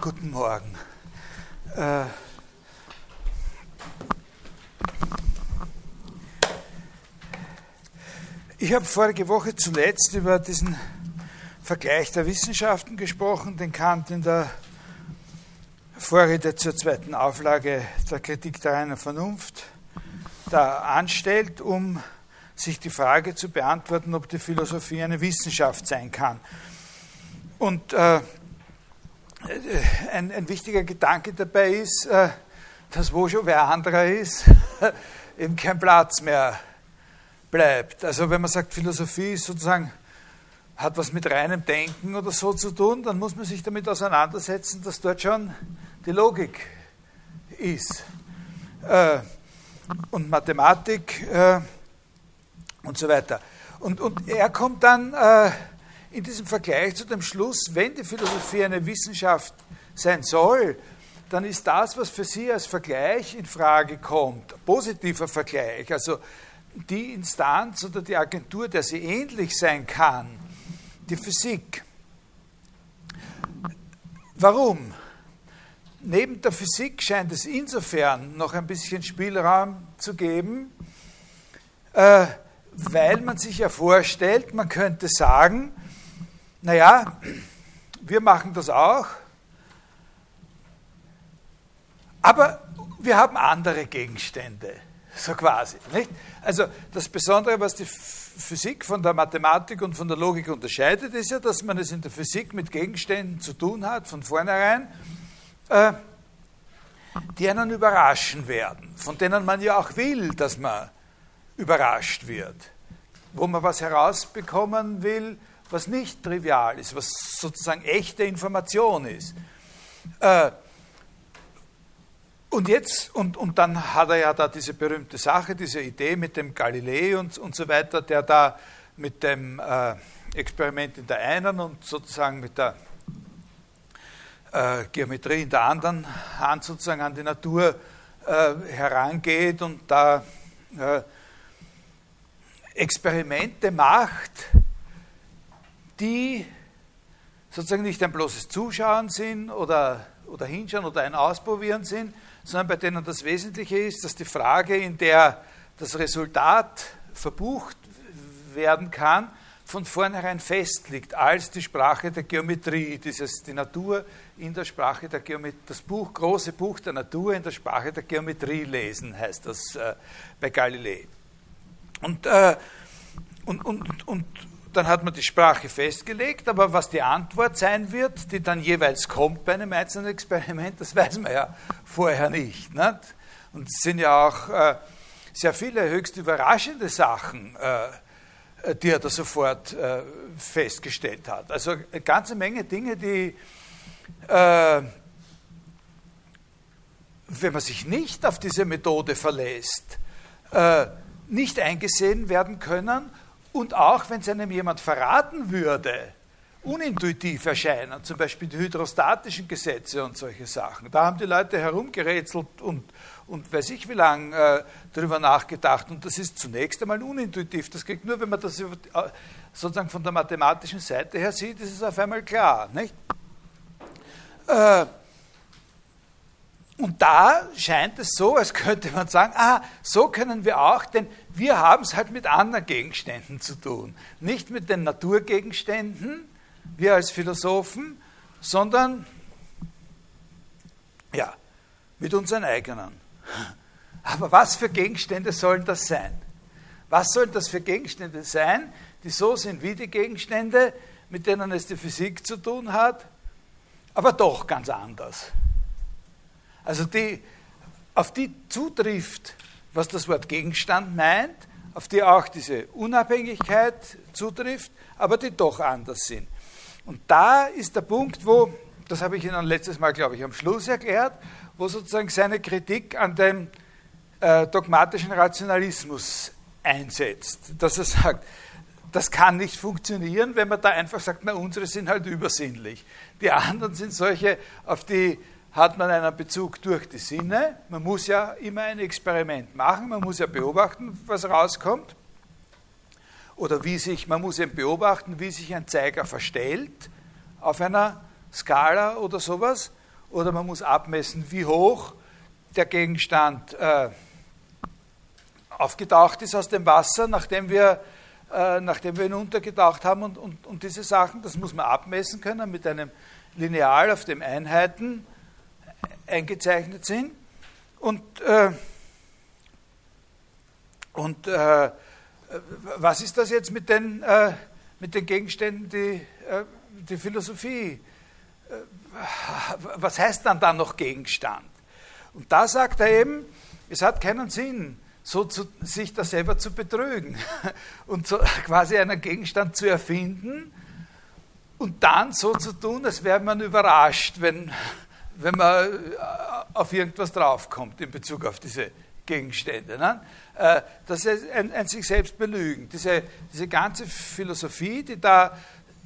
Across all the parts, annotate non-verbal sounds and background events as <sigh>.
Guten Morgen. Äh, ich habe vorige Woche zuletzt über diesen Vergleich der Wissenschaften gesprochen, den Kant in der Vorrede zur zweiten Auflage der Kritik der reinen Vernunft da anstellt, um sich die Frage zu beantworten, ob die Philosophie eine Wissenschaft sein kann. Und äh, ein, ein, wichtiger Gedanke dabei ist, äh, dass wo schon wer anderer ist, <laughs> eben kein Platz mehr bleibt. Also wenn man sagt, Philosophie ist sozusagen hat was mit reinem Denken oder so zu tun, dann muss man sich damit auseinandersetzen, dass dort schon die Logik ist. Äh, und Mathematik äh, und so weiter. Und, und er kommt dann in diesem Vergleich zu dem Schluss, wenn die Philosophie eine Wissenschaft sein soll, dann ist das, was für Sie als Vergleich in Frage kommt, positiver Vergleich, also die Instanz oder die Agentur, der sie ähnlich sein kann, die Physik. Warum? Neben der Physik scheint es insofern noch ein bisschen Spielraum zu geben, äh, weil man sich ja vorstellt, man könnte sagen, naja, wir machen das auch, aber wir haben andere Gegenstände, so quasi. Nicht? Also das Besondere, was die Physik von der Mathematik und von der Logik unterscheidet, ist ja, dass man es in der Physik mit Gegenständen zu tun hat, von vornherein, äh, die einen überraschen werden, von denen man ja auch will, dass man überrascht wird, wo man was herausbekommen will, was nicht trivial ist, was sozusagen echte Information ist. Äh, und jetzt, und, und dann hat er ja da diese berühmte Sache, diese Idee mit dem Galilei und, und so weiter, der da mit dem äh, Experiment in der einen und sozusagen mit der äh, Geometrie in der anderen Hand sozusagen an die Natur herangeht und da Experimente macht, die sozusagen nicht ein bloßes Zuschauen sind oder, oder hinschauen oder ein Ausprobieren sind, sondern bei denen das Wesentliche ist, dass die Frage, in der das Resultat verbucht werden kann, von vornherein festliegt als die Sprache der Geometrie, dieses, die Natur in der Sprache der Geometrie, das Buch, große Buch der Natur in der Sprache der Geometrie lesen, heißt das äh, bei Galilei. Und, äh, und, und, und dann hat man die Sprache festgelegt, aber was die Antwort sein wird, die dann jeweils kommt bei einem einzelnen Experiment, das weiß man ja vorher nicht. nicht? Und es sind ja auch äh, sehr viele höchst überraschende Sachen, äh, die er da sofort äh, festgestellt hat. Also eine ganze Menge Dinge, die, äh, wenn man sich nicht auf diese Methode verlässt, äh, nicht eingesehen werden können und auch wenn es einem jemand verraten würde, unintuitiv erscheinen, zum Beispiel die hydrostatischen Gesetze und solche Sachen. Da haben die Leute herumgerätselt und, und weiß ich wie lange äh, darüber nachgedacht. Und das ist zunächst einmal unintuitiv. Das geht nur, wenn man das äh, sozusagen von der mathematischen Seite her sieht, ist es auf einmal klar. Nicht? Äh, und da scheint es so, als <laughs> könnte man sagen, ah, so können wir auch, denn wir haben es halt mit anderen Gegenständen zu tun. Nicht mit den Naturgegenständen, wir als Philosophen, sondern ja, mit unseren eigenen. Aber was für Gegenstände sollen das sein? Was sollen das für Gegenstände sein, die so sind wie die Gegenstände, mit denen es die Physik zu tun hat, aber doch ganz anders? Also die, auf die zutrifft, was das Wort Gegenstand meint, auf die auch diese Unabhängigkeit zutrifft, aber die doch anders sind. Und da ist der Punkt, wo, das habe ich Ihnen letztes Mal, glaube ich, am Schluss erklärt, wo sozusagen seine Kritik an dem äh, dogmatischen Rationalismus einsetzt. Dass er sagt, das kann nicht funktionieren, wenn man da einfach sagt, na, unsere sind halt übersinnlich. Die anderen sind solche, auf die hat man einen Bezug durch die Sinne. Man muss ja immer ein Experiment machen, man muss ja beobachten, was rauskommt. Oder wie sich, man muss eben beobachten, wie sich ein Zeiger verstellt auf einer Skala oder sowas. oder man muss abmessen, wie hoch der Gegenstand äh, aufgetaucht ist aus dem Wasser, nachdem wir, äh, nachdem wir ihn untergetaucht haben. Und, und, und diese Sachen, das muss man abmessen können mit einem Lineal, auf dem Einheiten eingezeichnet sind. Und, äh, und äh, was ist das jetzt mit den, äh, mit den Gegenständen, die äh, die Philosophie, äh, was heißt dann da noch Gegenstand? Und da sagt er eben, es hat keinen Sinn, so zu, sich da selber zu betrügen <laughs> und so quasi einen Gegenstand zu erfinden und dann so zu tun, als wäre man überrascht, wenn, wenn man äh, auf irgendwas draufkommt in Bezug auf diese Gegenstände. Ne? Äh, das ist ein, ein sich selbst belügen. Diese, diese ganze Philosophie, die da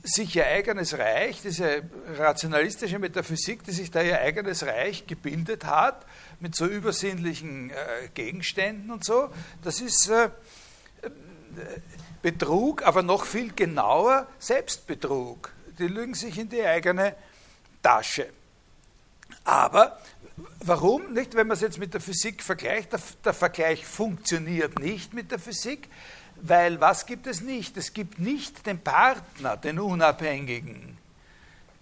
sich ihr eigenes Reich, diese rationalistische Metaphysik, die sich da ihr eigenes Reich gebildet hat, mit so übersinnlichen äh, Gegenständen und so, das ist äh, Betrug, aber noch viel genauer Selbstbetrug. Die lügen sich in die eigene Tasche. Aber warum nicht, wenn man es jetzt mit der Physik vergleicht, der, der Vergleich funktioniert nicht mit der Physik, weil was gibt es nicht? Es gibt nicht den Partner, den Unabhängigen,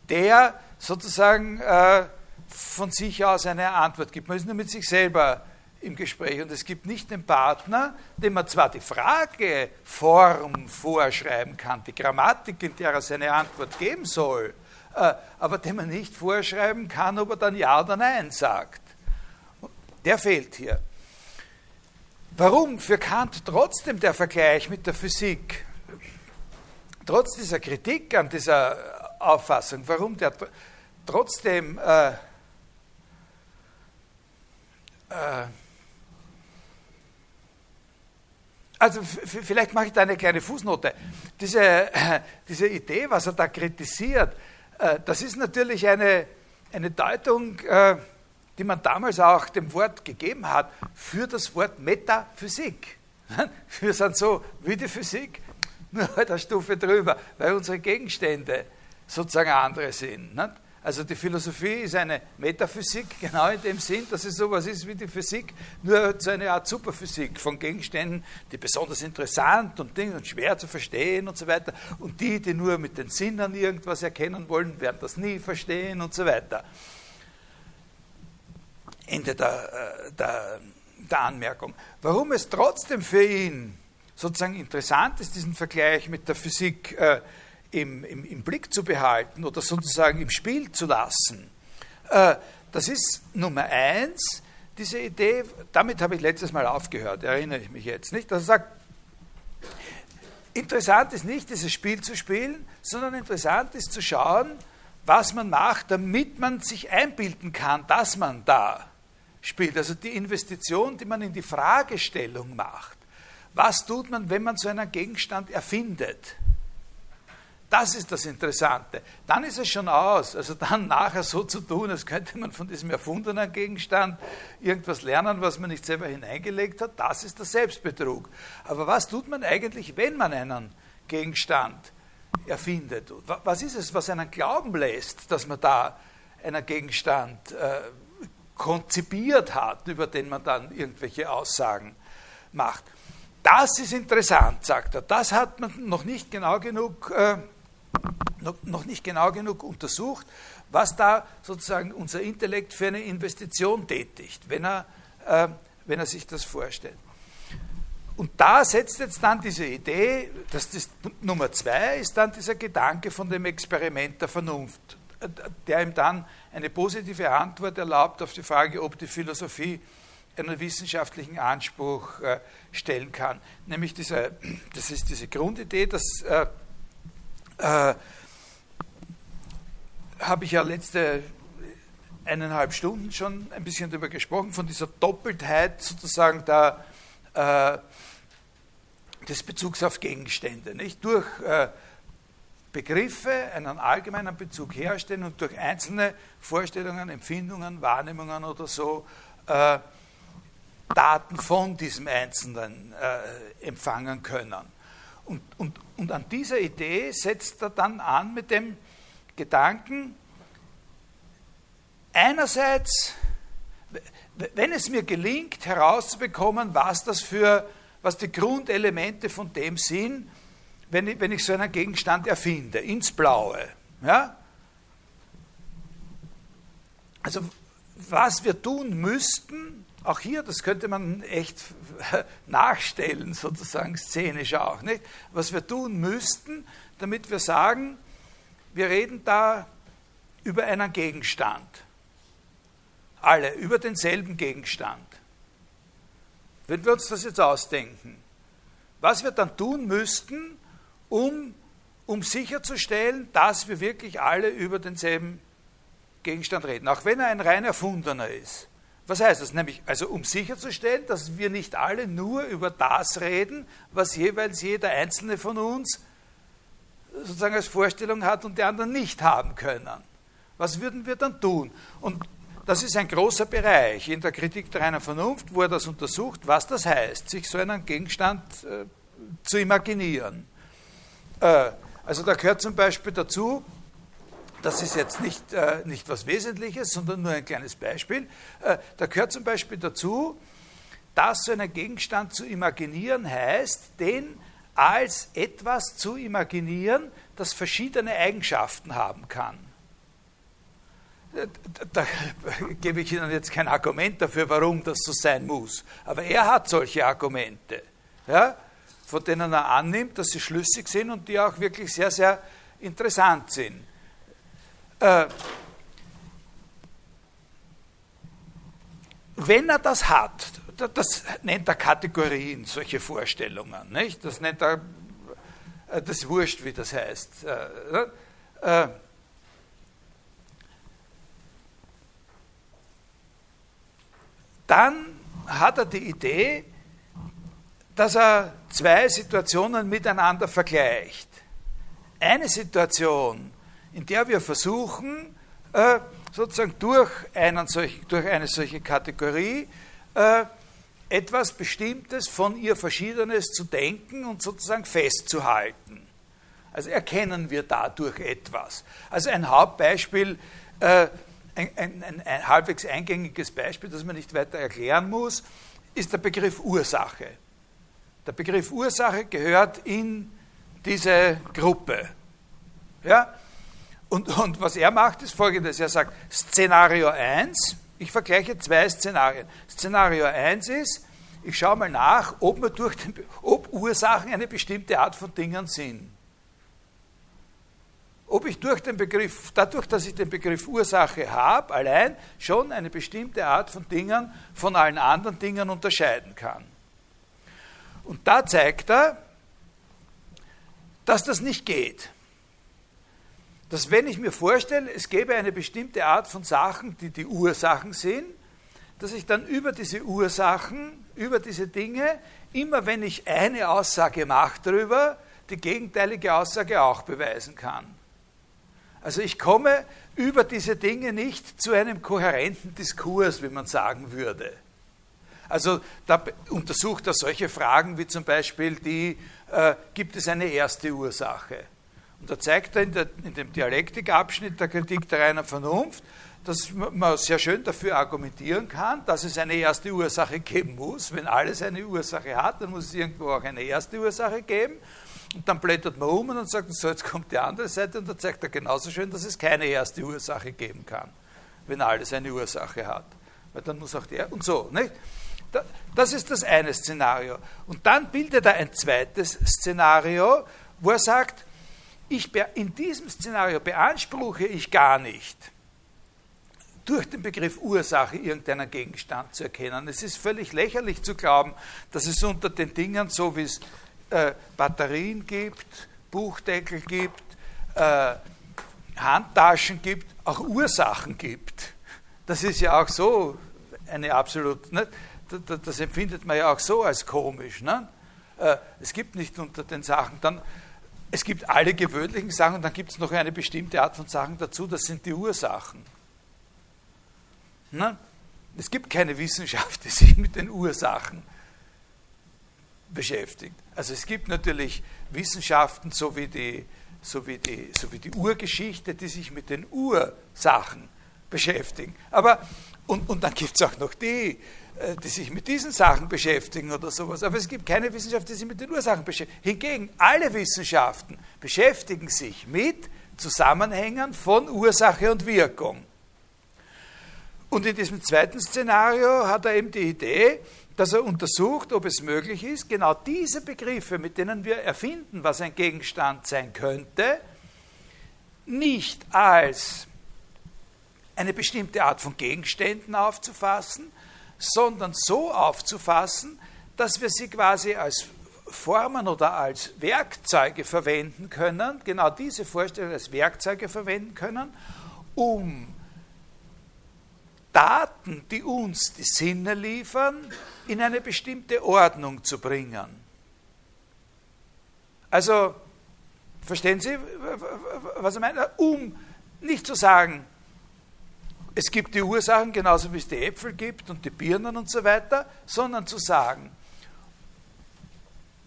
der sozusagen äh, von sich aus eine Antwort gibt. Man ist nur mit sich selber im Gespräch und es gibt nicht den Partner, dem man zwar die Frageform vorschreiben kann, die Grammatik, in der er seine Antwort geben soll, aber dem man nicht vorschreiben kann, ob er dann Ja oder Nein sagt. Der fehlt hier. Warum für Kant trotzdem der Vergleich mit der Physik, trotz dieser Kritik an dieser Auffassung, warum der trotzdem äh, äh, also vielleicht mache ich da eine kleine Fußnote. Diese, äh, <laughs> diese Idee, was er da kritisiert, äh, das ist natürlich eine, eine Deutung, äh, die man damals auch dem Wort gegeben hat, für das Wort Metaphysik. <laughs> Wir sind so wie die Physik, nur halt eine Stufe drüber, weil unsere Gegenstände sozusagen andere sind. Also die Philosophie ist eine Metaphysik, <laughs> genau in dem Sinn, dass es sowas ist wie die Physik, nur so eine Art Superphysik von Gegenständen, die besonders interessant und, und schwer zu verstehen und so weiter. Und die, die nur mit den Sinnen irgendwas erkennen wollen, werden das nie verstehen und so weiter. Ende der, äh, der, der Anmerkung. Warum es trotzdem für ihn sozusagen interessant ist, diesen Vergleich mit der Physik äh, im, im, im, Blick zu behalten oder sozusagen im Spiel zu lassen, äh, das ist Nummer eins, diese Idee, damit habe ich letztes Mal aufgehört, erinnere ich mich jetzt nicht, dass er sagt, interessant ist nicht, dieses Spiel zu spielen, sondern interessant ist zu schauen, was man macht, damit man sich einbilden kann, dass man da spielt. Also die Investition, die man in die Fragestellung macht. Was tut man, wenn man so einen Gegenstand erfindet? Das ist das Interessante. Dann ist es schon aus. Also dann <laughs> nachher so zu tun, als könnte man von diesem erfundenen Gegenstand irgendwas lernen, was man nicht selber hineingelegt hat, das ist der Selbstbetrug. Aber was tut man eigentlich, wenn man einen Gegenstand erfindet? Was ist es, was einen glauben lässt, dass man da einen Gegenstand äh, konzipiert hat, über den man dann irgendwelche Aussagen macht. Das ist interessant, sagt er. Das hat man noch nicht genau genug, äh, noch, nicht genau genug untersucht, was da sozusagen unser Intellekt für eine Investition tätigt, wenn er, äh, wenn er sich das vorstellt. Und da setzt jetzt dann diese Idee, dass das Nummer zwei ist dann dieser Gedanke von dem Experiment der Vernunft, der ihm dann eine positive Antwort erlaubt auf die Frage, ob die Philosophie einen wissenschaftlichen Anspruch äh, stellen kann. Nämlich diese, das ist diese Grundidee, das äh, äh, habe ich ja letzte eineinhalb Stunden schon ein bisschen darüber gesprochen, von dieser Doppeltheit sozusagen der, äh, des Bezugs auf Gegenstände. Nicht? Durch äh, Begriffe einen allgemeinen Bezug herstellen und durch einzelne Vorstellungen, Empfindungen, Wahrnehmungen oder so äh, Daten von diesem Einzelnen äh, empfangen können. Und, und, und an dieser Idee setzt er dann an mit dem Gedanken, einerseits, wenn es mir gelingt, herauszubekommen, was das für, was die Grundelemente von dem sind, wenn ich, wenn ich so einen Gegenstand erfinde, ins Blaue. Ja? Also was wir tun müssten, auch hier, das könnte man echt <laughs> nachstellen, sozusagen szenisch auch, nicht? was wir tun müssten, damit wir sagen, wir reden da über einen Gegenstand. Alle, über denselben Gegenstand. Wenn wir uns das jetzt ausdenken, was wir dann tun müssten, um, um sicherzustellen, dass wir wirklich alle über denselben Gegenstand reden, auch wenn er ein rein erfundener ist. Was heißt das? Nämlich, also um sicherzustellen, dass wir nicht alle nur über das reden, was jeweils jeder einzelne von uns sozusagen als Vorstellung hat und die anderen nicht haben können. Was würden wir dann tun? Und das ist ein großer Bereich in der Kritik der reinen Vernunft, wo er das untersucht, was das heißt, sich so einen Gegenstand äh, zu imaginieren. Äh, also da gehört zum Beispiel dazu, das ist jetzt nicht, äh, nicht was Wesentliches, sondern nur ein kleines Beispiel. Äh, da gehört zum Beispiel dazu, dass so einen Gegenstand zu imaginieren heißt, den als etwas zu imaginieren, das verschiedene Eigenschaften haben kann. Äh, da, <laughs> gebe ich Ihnen jetzt kein Argument dafür, warum das so sein muss. Aber er hat solche Argumente, ja, von denen er annimmt, dass sie schlüssig sind und die auch wirklich sehr, sehr interessant sind. Äh, wenn er das hat, das nennt er Kategorien, solche Vorstellungen, nicht? das nennt er, äh, das wurscht, wie das heißt. Äh, dann hat er die Idee, dass er zwei Situationen miteinander vergleicht. Eine Situation in der wir versuchen, äh, sozusagen durch, einen solch, durch eine solche Kategorie äh, etwas Bestimmtes von ihr Verschiedenes zu denken und sozusagen festzuhalten. Also erkennen wir dadurch etwas. Also ein Hauptbeispiel, äh, ein, ein, ein, ein, halbwegs eingängiges Beispiel, das man nicht weiter erklären muss, ist der Begriff Ursache. Der Begriff Ursache gehört in diese Gruppe. Ja? Und, und was er macht, ist folgendes. Er sagt, Szenario 1, ich vergleiche zwei Szenarien. Szenario 1 ist, ich schaue mal nach, ob, man durch den, ob Ursachen eine bestimmte Art von Dingen sind. Ob ich durch den Begriff, dadurch, dass ich den Begriff Ursache habe, allein schon eine bestimmte Art von Dingen von allen anderen Dingen unterscheiden kann. Und da zeigt er, dass das nicht geht dass wenn ich mir vorstelle, es gäbe eine bestimmte Art von Sachen, die die Ursachen sind, dass ich dann über diese Ursachen, über diese Dinge, immer wenn ich eine Aussage mache darüber, die gegenteilige Aussage auch beweisen kann. Also ich komme über diese Dinge nicht zu einem kohärenten Diskurs, wie man sagen würde. Also da untersucht er solche Fragen wie zum Beispiel die, äh, gibt es eine erste Ursache? Und da zeigt er in, der, in dem Dialektikabschnitt der Kritik der reinen Vernunft, dass man sehr schön dafür argumentieren kann, dass es eine erste Ursache geben muss. Wenn alles eine Ursache hat, dann muss es irgendwo auch eine erste Ursache geben. Und dann blättert man um und dann sagt, so, jetzt kommt die andere Seite und dann zeigt er genauso schön, dass es keine erste Ursache geben kann, wenn alles eine Ursache hat. Weil dann muss auch der und so, nicht? Das ist das eine Szenario. Und dann bildet er ein zweites Szenario, wo er sagt, ich, in diesem Szenario beanspruche ich gar nicht, durch den Begriff Ursache irgendeinen Gegenstand zu erkennen. Es ist völlig lächerlich zu glauben, dass es unter den Dingen, so wie es äh, Batterien gibt, Buchdeckel gibt, äh, Handtaschen gibt, auch Ursachen gibt. Das ist ja auch so eine absolut, ne? das, das empfindet man ja auch so als komisch. Ne? Äh, es gibt nicht unter den Sachen dann es gibt alle gewöhnlichen Sachen und dann gibt es noch eine bestimmte Art von Sachen dazu, das sind die Ursachen. Na? Es gibt keine Wissenschaft, die sich mit den Ursachen beschäftigt. Also es gibt natürlich Wissenschaften, so wie die, so wie die, so wie die Urgeschichte, die sich mit den Ursachen beschäftigen. Aber, und, und dann gibt es auch noch die, die sich mit diesen Sachen beschäftigen oder sowas. Aber es gibt keine Wissenschaft, die sich mit den Ursachen beschäftigt. Hingegen, alle Wissenschaften beschäftigen sich mit Zusammenhängen von Ursache und Wirkung. Und in diesem zweiten Szenario hat er eben die Idee, dass er untersucht, ob es möglich ist, genau diese Begriffe, mit denen wir erfinden, was ein Gegenstand sein könnte, nicht als eine bestimmte Art von Gegenständen aufzufassen, sondern so aufzufassen, dass wir sie quasi als Formen oder als Werkzeuge verwenden können, genau diese Vorstellung als Werkzeuge verwenden können, um Daten, die uns die Sinne liefern, in eine bestimmte Ordnung zu bringen. Also, verstehen Sie, was ich meine? Um nicht zu sagen, es gibt die Ursachen genauso wie es die Äpfel gibt und die Birnen und so weiter, sondern zu sagen,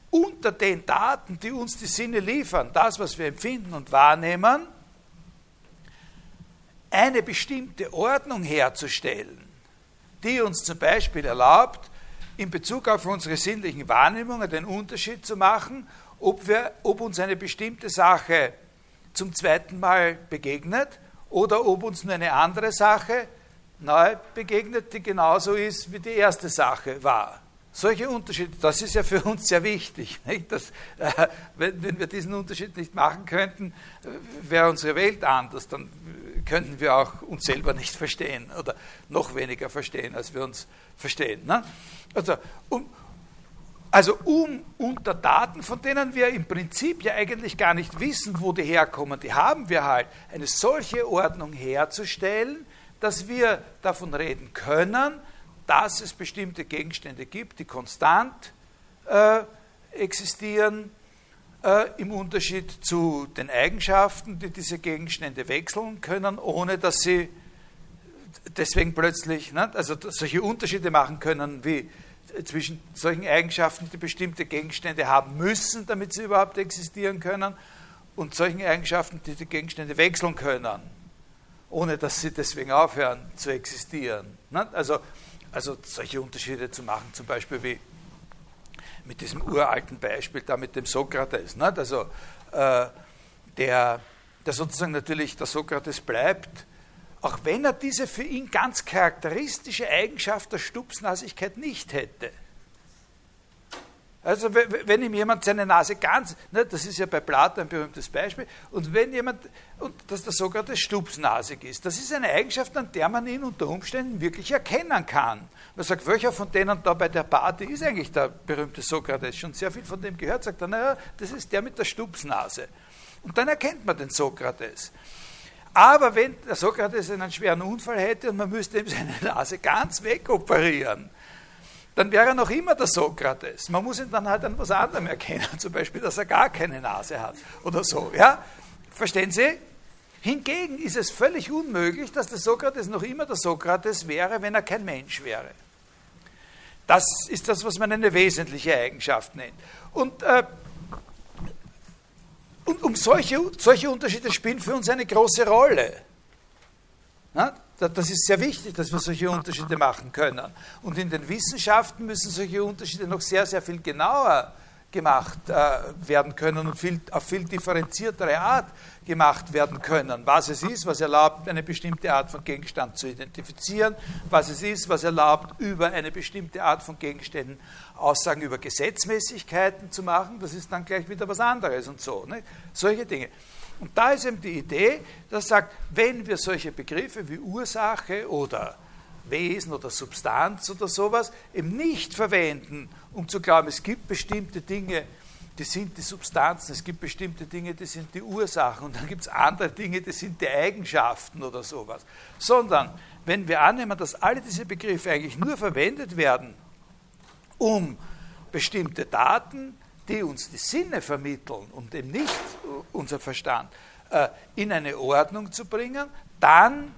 unter den Daten, die uns die Sinne liefern, das, was wir empfinden und wahrnehmen, eine bestimmte Ordnung herzustellen, die uns zum Beispiel erlaubt, in Bezug auf unsere sinnlichen Wahrnehmungen den Unterschied zu machen, ob, wir, ob uns eine bestimmte Sache zum zweiten Mal begegnet oder ob uns nur eine andere Sache neu begegnet, die genauso ist, wie die erste Sache war. Solche Unterschiede, das ist ja für uns sehr wichtig. <laughs> Dass, äh, wenn, wenn, wir diesen Unterschied nicht machen könnten, äh, wäre unsere Welt anders. Dann könnten wir auch uns selber nicht verstehen oder noch weniger verstehen, als wir uns verstehen. Ne? Also, um, also um unter Daten, von denen wir im Prinzip ja eigentlich gar nicht wissen, wo die herkommen, die haben wir halt, eine solche Ordnung herzustellen, dass wir davon reden können, dass es bestimmte Gegenstände gibt, die konstant äh, existieren, äh, im Unterschied zu den Eigenschaften, die diese Gegenstände wechseln können, ohne dass sie deswegen plötzlich, ne, also solche Unterschiede machen können, wie zwischen solchen Eigenschaften, die bestimmte Gegenstände haben müssen, damit sie überhaupt existieren können, und solchen Eigenschaften, die die Gegenstände wechseln können, ohne dass sie deswegen aufhören zu existieren. Ne? Also also solche Unterschiede zu machen, zum Beispiel wie mit diesem uralten Beispiel da mit dem Sokrates. Nicht? Also äh, der, der sozusagen natürlich der Sokrates bleibt, auch wenn er diese für ihn ganz charakteristische Eigenschaft der Stupsnasigkeit nicht hätte. Also wenn ihm jemand seine Nase ganz, ne, das ist ja bei Plato ein berühmtes Beispiel, und wenn jemand, und dass der Sokrates stupsnasig ist, das ist eine Eigenschaft, an der man ihn unter Umständen wirklich erkennen kann. Man sagt, welcher von denen da bei der Party ist eigentlich der berühmte Sokrates? Schon sehr viel von dem gehört, sagt er, naja, das ist der mit der Stupsnase. Und dann erkennt man den Sokrates. Aber wenn der Sokrates einen schweren Unfall hätte und man müsste ihm seine Nase ganz wegoperieren, dann wäre er noch immer der Sokrates. Man muss ihn dann halt an was anderem erkennen, <laughs> zum Beispiel, dass er gar keine Nase hat oder so. Ja? Verstehen Sie? Hingegen ist es völlig unmöglich, dass der Sokrates noch immer der Sokrates wäre, wenn er kein Mensch wäre. Das ist das, was man eine wesentliche Eigenschaft nennt. Und, äh, und um solche, solche Unterschiede spielen für uns eine große Rolle. Na, das ist sehr wichtig, dass wir solche Unterschiede machen können. Und in den Wissenschaften müssen solche Unterschiede noch sehr, sehr viel genauer gemacht äh, werden können und viel, auf viel differenziertere Art gemacht werden können. Was es ist, was erlaubt, eine bestimmte Art von Gegenstand zu identifizieren, was es ist, was erlaubt, über eine bestimmte Art von Gegenständen Aussagen über Gesetzmäßigkeiten zu machen, das ist dann gleich wieder was anderes und so. Ne? Solche Dinge. Und da ist eben die Idee, dass sagt, wenn wir solche Begriffe wie Ursache oder Wesen oder Substanz oder sowas eben nicht verwenden, um zu glauben, es gibt bestimmte Dinge, die sind die Substanzen, es gibt bestimmte Dinge, die sind die Ursachen und dann gibt es andere Dinge, die sind die Eigenschaften oder sowas. Sondern wenn wir annehmen, dass alle diese Begriffe eigentlich nur verwendet werden, um bestimmte Daten die uns die Sinne vermitteln und eben nicht unser Verstand, äh, in eine Ordnung zu bringen, dann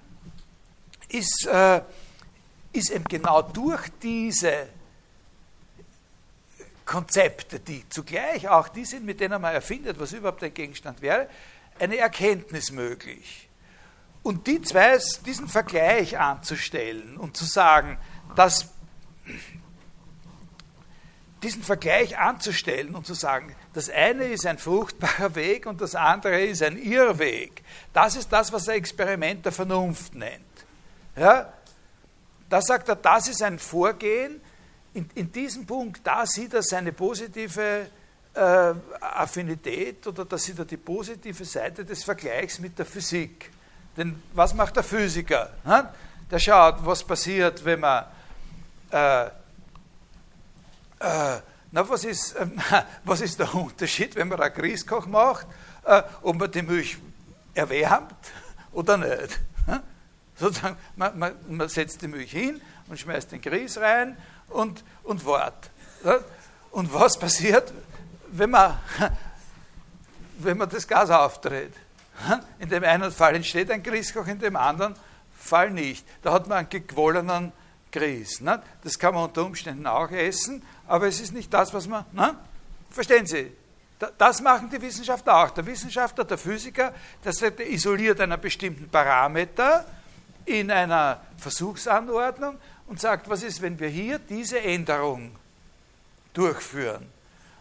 ist, äh, ist eben genau durch diese Konzepte, die zugleich auch die sind, mit denen man erfindet, was überhaupt ein Gegenstand wäre, eine Erkenntnis möglich. Und die zwei, diesen Vergleich anzustellen und zu sagen, dass diesen Vergleich anzustellen und zu sagen, das eine ist ein fruchtbarer Weg und das andere ist ein Irrweg. Das ist das, was er Experiment der Vernunft nennt. Ja? Da sagt er, das ist ein Vorgehen. In, in diesem Punkt, da sieht er seine positive äh, Affinität oder da sieht er die positive Seite des Vergleichs mit der Physik. Denn was macht der Physiker? Der schaut, was passiert, wenn man äh, äh, na, was ist, <laughs> was ist der Unterschied, wenn man einen Grießkoch macht, äh, ob man die Milch erwärmt oder nicht? Sozusagen, man, man, man, setzt die Milch hin und schmeißt den Grieß rein und, und wartet. Und was passiert, wenn man, <laughs> wenn man das Gas aufdreht? In dem einen Fall entsteht ein Grießkoch, in dem anderen Fall nicht. Da hat man einen gequollenen Grieß. Das kann man unter Umständen auch essen, aber es ist nicht das, was man. Verstehen Sie? Das machen die Wissenschaftler auch. Der Wissenschaftler, der Physiker, der isoliert einen bestimmten Parameter in einer Versuchsanordnung und sagt, was ist, wenn wir hier diese Änderung durchführen?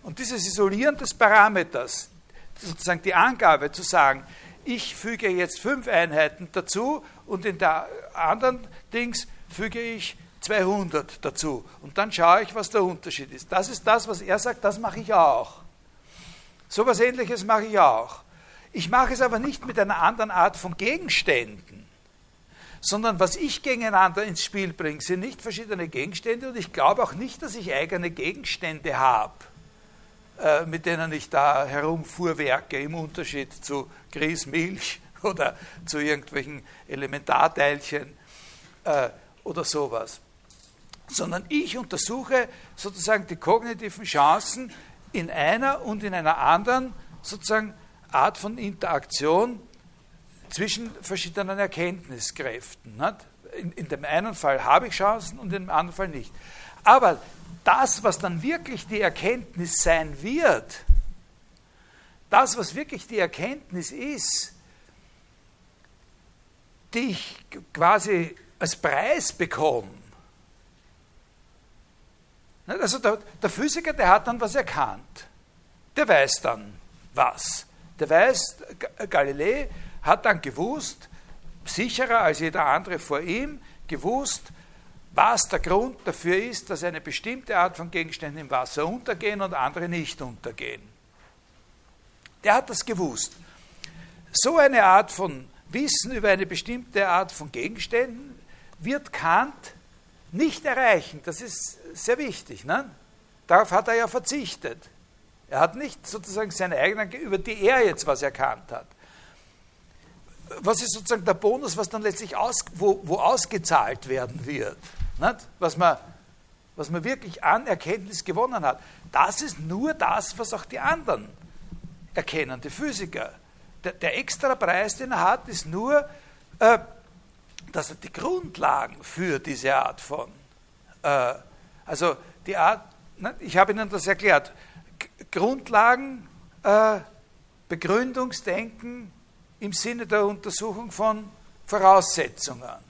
Und dieses Isolieren des Parameters, sozusagen die Angabe zu sagen, ich füge jetzt fünf Einheiten dazu und in der anderen Dings füge ich 200 dazu. Und dann schaue ich, was der Unterschied ist. Das ist das, was er sagt, das mache ich auch. So etwas Ähnliches mache ich auch. Ich mache es aber nicht mit einer anderen Art von Gegenständen, sondern was ich gegeneinander ins Spiel bringe, sind nicht verschiedene Gegenstände und ich glaube auch nicht, dass ich eigene Gegenstände habe, äh, mit denen ich da herumfuhrwerke, im Unterschied zu Grießmilch <laughs> oder zu irgendwelchen Elementarteilchen äh, oder sowas. Sondern ich untersuche sozusagen die kognitiven Chancen in einer und in einer anderen sozusagen Art von Interaktion zwischen verschiedenen Erkenntniskräften. In, in, dem einen Fall habe ich Chancen und in dem anderen Fall nicht. Aber das, was dann wirklich die Erkenntnis sein wird, das, was wirklich die Erkenntnis ist, die ich quasi als Preis bekomme, also der, der Physiker, der hat dann was erkannt. Der weiß dann was. Der weiß, Galilei hat dann gewusst, sicherer als jeder andere vor ihm, gewusst, was der Grund dafür ist, dass eine bestimmte Art von Gegenständen im Wasser untergehen und andere nicht untergehen. Der hat das gewusst. So eine Art von Wissen über eine bestimmte Art von Gegenständen wird Kant nicht erreichen. Das ist sehr wichtig. Ne? Darauf hat er ja verzichtet. Er hat nicht sozusagen seine eigenen, über die er jetzt was erkannt hat. Was ist sozusagen der Bonus, was dann letztlich aus, wo, wo ausgezahlt werden wird? Nicht? Was, man, was man wirklich an Erkenntnis gewonnen hat. Das ist nur das, was auch die anderen erkennen, die Physiker. Der, der extra Preis, den er hat, ist nur, äh, dass er die Grundlagen für diese Art von äh, also die Art, ne, ich habe Ihnen das erklärt, Grundlagen, äh, Begründungsdenken im Sinne der Untersuchung von Voraussetzungen.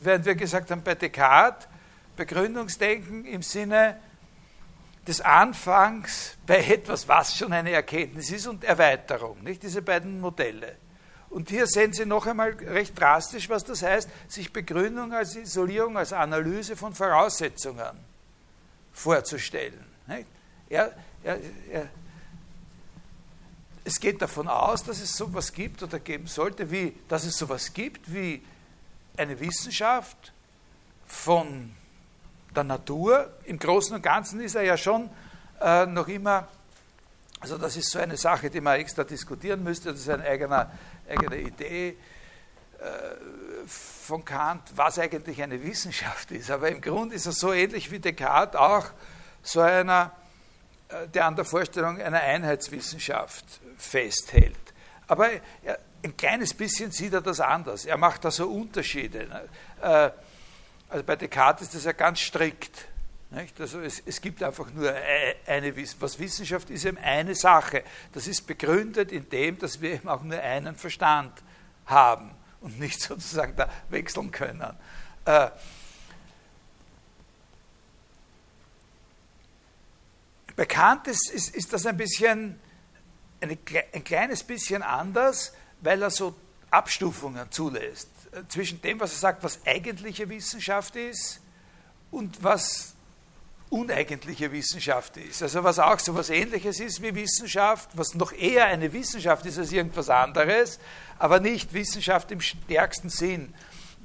Während wir gesagt haben, bei Descartes, Begründungsdenken im Sinne des Anfangs bei etwas, was schon eine Erkenntnis ist und Erweiterung, nicht diese beiden Modelle. Und hier sehen Sie noch einmal recht drastisch, was das heißt, sich Begründung als Isolierung, als Analyse von Voraussetzungen vorzustellen. Er, er, er, es geht davon aus, dass es sowas gibt oder geben sollte, wie, dass es sowas gibt wie eine Wissenschaft von der Natur. Im Großen und Ganzen ist er ja schon äh, noch immer, also das ist so eine Sache, die man extra diskutieren müsste, das ist eine eigene, eigene Idee. Äh, von Kant, was eigentlich eine Wissenschaft ist. Aber im Grunde ist er so ähnlich wie Descartes auch so einer, äh, der an der Vorstellung einer Einheitswissenschaft festhält. Aber er, ein kleines bisschen sieht er das anders. Er macht da so Unterschiede. Ne? Äh, also bei Descartes ist das ja ganz strikt. Also es, es, gibt einfach nur e, eine was Wissenschaft ist eben eine Sache. Das ist begründet in dem, dass wir eben auch nur einen Verstand haben und nicht <laughs> sozusagen da wechseln können. Äh, bekannt ist, ist, ist das ein bisschen, eine, ein kleines bisschen anders, weil er so Abstufungen zulässt äh, zwischen dem, was er sagt, was eigentliche Wissenschaft ist und was uneigentliche Wissenschaft ist. Also was auch so etwas Ähnliches ist wie Wissenschaft, was noch eher eine Wissenschaft ist als irgendwas anderes, aber nicht Wissenschaft im stärksten Sinn.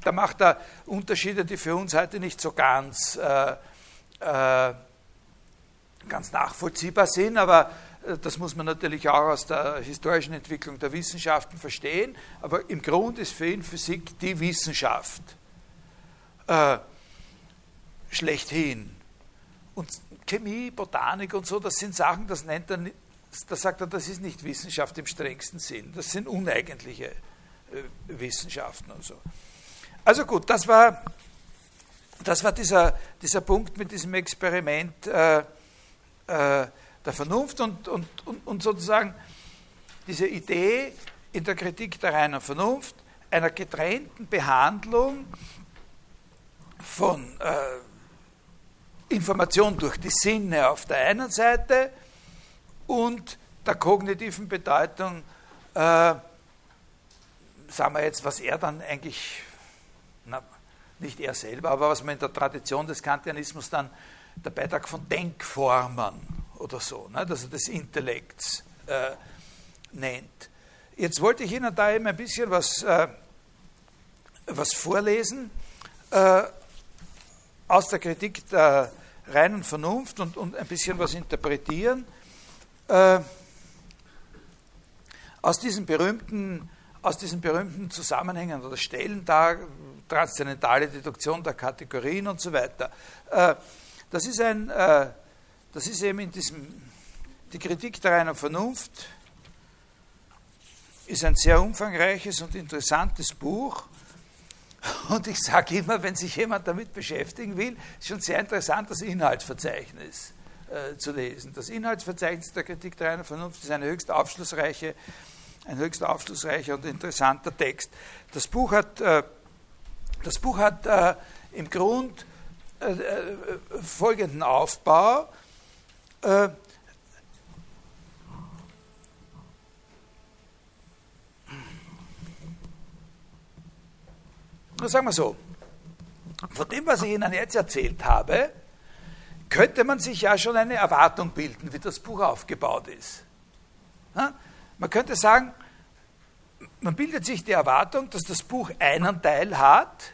Da macht er Unterschiede, die für uns heute nicht so ganz, äh, äh, ganz nachvollziehbar sind, aber das muss man natürlich auch aus der historischen Entwicklung der Wissenschaften verstehen. Aber im Grund ist für ihn Physik die Wissenschaft. Äh, schlechthin. Und Chemie, Botanik und so, das sind Sachen, das nennt er, das sagt er, das ist nicht Wissenschaft im strengsten Sinn. Das sind uneigentliche äh, Wissenschaften und so. Also gut, das war, das war dieser, dieser Punkt mit diesem Experiment äh, äh, der Vernunft und, und, und, und sozusagen diese Idee in der Kritik der reinen Vernunft einer getrennten Behandlung von äh, Information durch die Sinne auf der einen Seite und der kognitiven Bedeutung, äh, sagen wir jetzt, was er dann eigentlich, na, nicht er selber, aber was man in der Tradition des Kantianismus dann der Beitrag von Denkformen oder so, ne, also des Intellekts äh, nennt. Jetzt wollte ich Ihnen da eben ein bisschen was, äh, was vorlesen äh, aus der Kritik der reinen Vernunft und, und ein bisschen was interpretieren. Äh, aus diesen berühmten aus diesen berühmten Zusammenhängen oder Stellen da, transzendentale Deduktion der Kategorien und so weiter. Äh, das ist ein, äh, das ist eben in diesem, die Kritik der reinen Vernunft ist ein sehr umfangreiches und interessantes Buch. Und ich sage immer, wenn sich jemand damit beschäftigen will, ist schon sehr interessant, das Inhaltsverzeichnis äh, zu lesen. Das Inhaltsverzeichnis der Kritik der reinen Vernunft ist eine höchst aufschlussreiche, ein höchst aufschlussreicher und interessanter Text. Das Buch hat, äh, das Buch hat äh, im Grund äh, äh, folgenden Aufbau. Äh, sagen wir so, von dem, was ich Ihnen jetzt erzählt habe, könnte man sich ja schon eine Erwartung bilden, wie das Buch aufgebaut ist. Man könnte sagen, man bildet sich die Erwartung, dass das Buch einen Teil hat,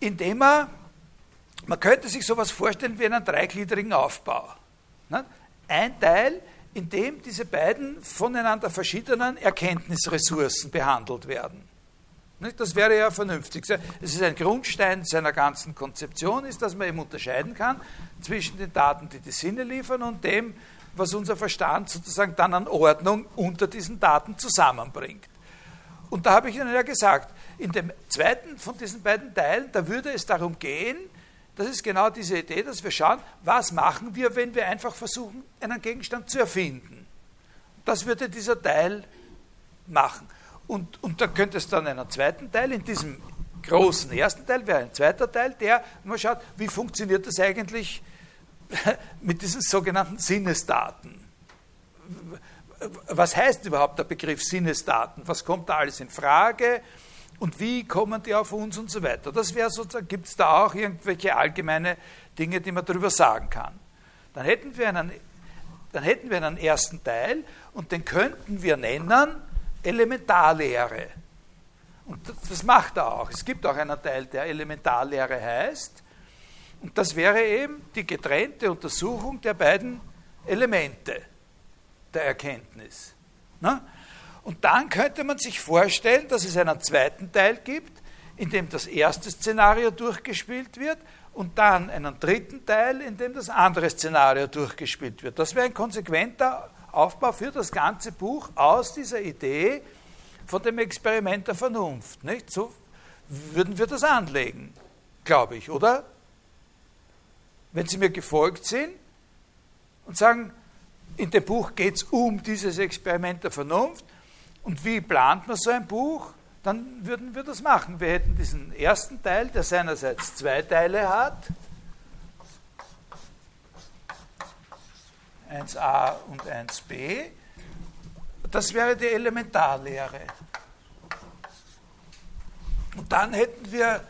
in dem er, man könnte sich sowas vorstellen wie einen dreigliedrigen Aufbau. Ein Teil, in dem diese beiden voneinander verschiedenen Erkenntnisressourcen behandelt werden. Das wäre ja vernünftig. Es ist ein Grundstein seiner ganzen Konzeption, ist, dass man eben unterscheiden kann zwischen den Daten, die die Sinne liefern und dem, was unser Verstand sozusagen dann an Ordnung unter diesen Daten zusammenbringt. Und da habe ich Ihnen ja gesagt, in dem zweiten von diesen beiden Teilen, da würde es darum gehen, das ist genau diese Idee, dass wir schauen, was machen wir, wenn wir einfach versuchen, einen Gegenstand zu erfinden. Das würde dieser Teil machen. Und, und da könnte es dann einen zweiten Teil, in diesem großen ersten Teil wäre ein zweiter Teil, der man schaut, wie funktioniert das eigentlich <laughs> mit diesen sogenannten Sinnesdaten. Was heißt überhaupt der Begriff Sinnesdaten? Was kommt da alles in Frage? Und wie kommen die auf uns und so weiter? Das wäre sozusagen, gibt es da auch irgendwelche allgemeine Dinge, die man darüber sagen kann? Dann hätten wir einen, dann hätten wir einen ersten Teil und den könnten wir nennen Elementarlehre. Und das macht er auch. Es gibt auch einen Teil, der Elementarlehre heißt. Und das wäre eben die getrennte Untersuchung der beiden Elemente der Erkenntnis. Na? Und dann könnte man sich vorstellen, dass es einen zweiten Teil gibt, in dem das erste Szenario durchgespielt wird und dann einen dritten Teil, in dem das andere Szenario durchgespielt wird. Das wäre ein konsequenter Aufbau für das ganze Buch aus dieser Idee von dem Experiment der Vernunft. Nicht? So würden wir das anlegen, glaube ich, oder? Wenn Sie mir gefolgt sind und sagen, in dem Buch geht es um dieses Experiment der Vernunft und wie plant man so ein Buch? dann würden wir das machen. Wir hätten diesen ersten Teil, der seinerseits zwei Teile hat, 1a und 1b. Das wäre die Elementarlehre. Und dann hätten wir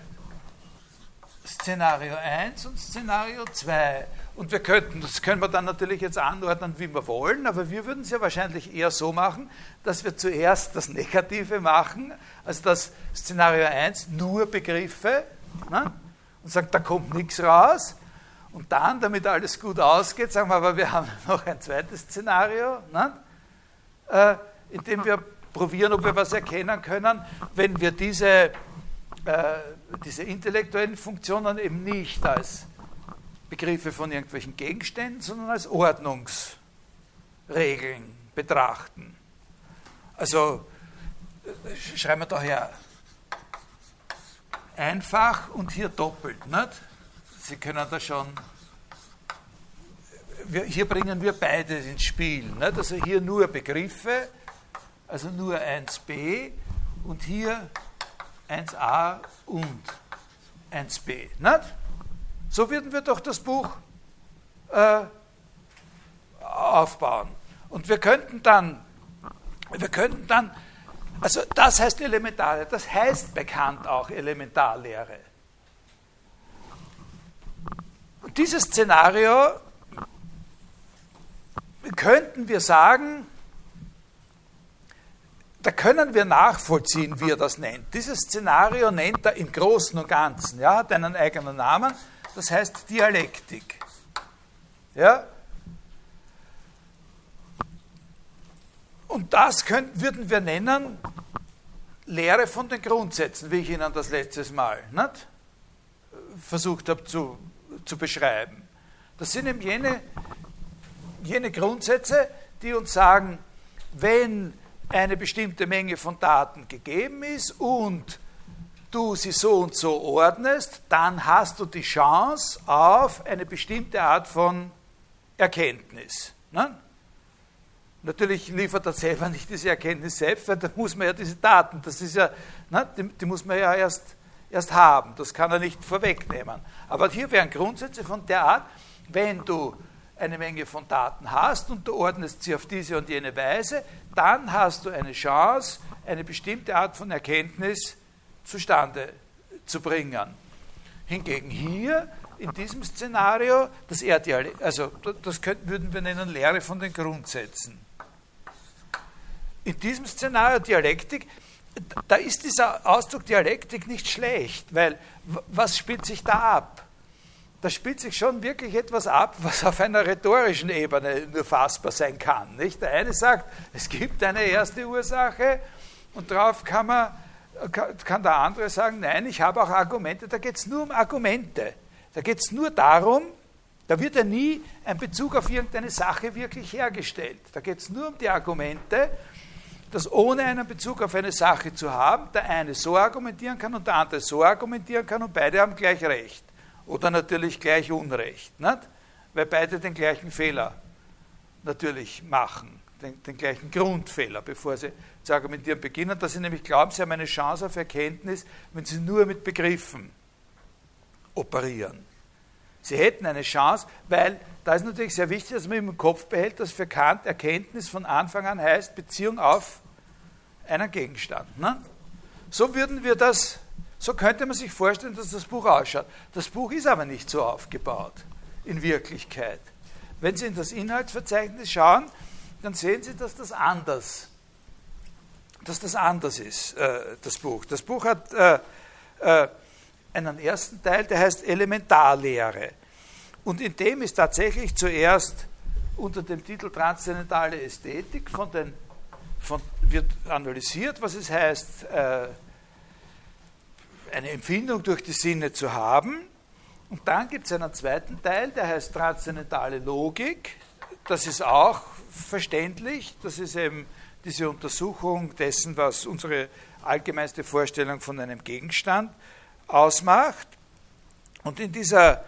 Szenario 1 und Szenario 2. Und wir könnten, das können wir dann natürlich jetzt anordnen, wie wir wollen, aber wir würden es ja wahrscheinlich eher so machen, dass wir zuerst das Negative machen, also das Szenario 1 nur Begriffe ne? und sagen, da kommt nichts raus. Und dann, damit alles gut ausgeht, sagen wir aber, wir haben <laughs> noch ein zweites Szenario, ne? äh, in dem wir probieren, ob wir was erkennen können, wenn wir diese äh, diese intellektuellen Funktionen eben nicht als Begriffe von irgendwelchen Gegenständen, sondern als Ordnungsregeln betrachten. Also äh, schreiben wir daher einfach und hier doppelt. Nicht? Sie können da schon, wir, hier bringen wir beides ins Spiel. Nicht? Also hier nur Begriffe, also nur 1b und hier 1a und 1b. Nicht? So würden wir doch das Buch äh, aufbauen. Und wir könnten dann, wir könnten dann, also das heißt Elementarlehre, das heißt bekannt auch Elementarlehre. Und dieses Szenario könnten wir sagen, da können wir nachvollziehen, wie er das nennt. Dieses Szenario nennt er im Großen und Ganzen, ja, hat einen eigenen Namen, das heißt Dialektik. Ja? Und das könnten, würden wir nennen Lehre von den Grundsätzen, wie ich Ihnen das letztes Mal nicht, versucht habe zu, zu beschreiben. Das sind eben jene, jene Grundsätze, die uns sagen, wenn eine bestimmte Menge von Daten gegeben ist und du sie so und so ordnest, dann hast du die Chance auf eine bestimmte Art von Erkenntnis. Ne? Natürlich liefert er selber nicht diese Erkenntnis selbst, weil da muss man ja diese Daten, das ist ja, ne, die, die, muss man ja erst, erst haben, das kann er nicht vorwegnehmen. Aber hier wären Grundsätze von der Art, wenn du eine Menge von Daten hast und du ordnest sie auf diese und jene Weise, dann hast du eine Chance, eine bestimmte Art von Erkenntnis zustande zu bringen. Hingegen hier in diesem Szenario, das Erddialekt, also das könnten, würden wir nennen Lehre von den Grundsätzen. In diesem Szenario Dialektik, da ist dieser Ausdruck Dialektik nicht schlecht, weil was spielt sich da ab? da spielt sich schon wirklich etwas ab, was auf einer rhetorischen Ebene nur fassbar sein kann. Nicht? Der eine sagt, es gibt eine erste Ursache und darauf kann, man, kann der andere sagen, nein, ich habe auch Argumente. Da geht es nur um Argumente. Da geht es nur darum, da wird ja nie ein Bezug auf irgendeine Sache wirklich hergestellt. Da geht es nur um die Argumente, dass ohne einen Bezug auf eine Sache zu haben, der eine so argumentieren kann und der andere so argumentieren kann und beide haben gleich recht. Oder natürlich gleich Unrecht, nicht? weil beide den gleichen Fehler natürlich machen, den, den, gleichen Grundfehler, bevor sie zu argumentieren beginnen, dass sie nämlich glauben, sie haben eine Chance auf Erkenntnis, wenn sie nur mit Begriffen operieren. Sie hätten eine Chance, weil da ist natürlich sehr wichtig, dass man im Kopf behält, dass für Kant Erkenntnis von Anfang an heißt Beziehung auf einen Gegenstand. Ne? So würden wir das so könnte man sich vorstellen, dass das Buch ausschaut. Das Buch ist aber nicht so aufgebaut in Wirklichkeit. Wenn Sie in das Inhaltsverzeichnis schauen, dann sehen Sie, dass das anders, dass das anders ist, äh, das Buch. Das Buch hat äh, äh, einen ersten Teil, der heißt Elementarlehre. Und in dem ist tatsächlich zuerst unter dem Titel Transzendentale Ästhetik von den, von, wird analysiert, was es heißt, äh, eine Empfindung durch die Sinne zu haben. Und dann gibt es einen zweiten Teil, der heißt transzendentale Logik. Das ist auch verständlich. Das ist eben diese Untersuchung dessen, was unsere allgemeinste Vorstellung von einem Gegenstand ausmacht. Und in dieser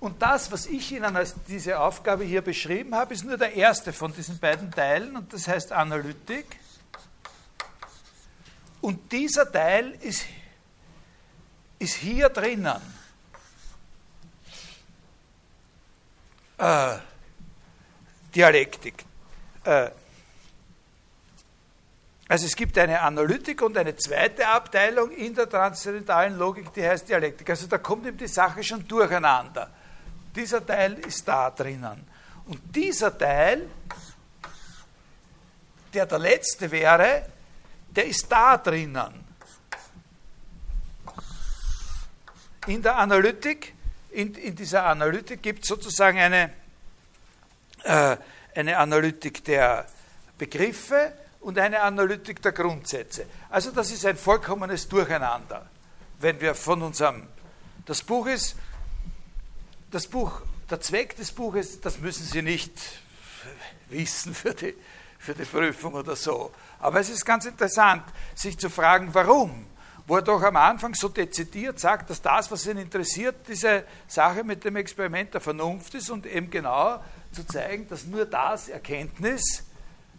Und das, was ich Ihnen als diese Aufgabe hier beschrieben habe, ist nur der erste von diesen beiden Teilen und das heißt Analytik. Und dieser Teil ist, ist hier drinnen. Äh, Dialektik. Äh, also es gibt eine Analytik und eine zweite Abteilung in der transzendentalen Logik, die heißt Dialektik. Also da kommt eben die Sache schon durcheinander. Dieser Teil ist da drinnen. Und dieser Teil, der der letzte wäre, der ist da drinnen. In der Analytik, in, in dieser Analytik gibt es sozusagen eine, äh, eine Analytik der Begriffe, und eine Analytik der Grundsätze. Also das ist ein vollkommenes Durcheinander, wenn wir von unserem, das Buch ist, das Buch, der Zweck des Buches, das müssen Sie nicht wissen für die, für die Prüfung oder so. Aber es ist ganz interessant, sich zu fragen, warum wo er doch am Anfang so dezidiert sagt, dass das, was ihn interessiert, diese Sache mit dem Experiment der Vernunft ist und eben genau zu zeigen, dass nur das Erkenntnis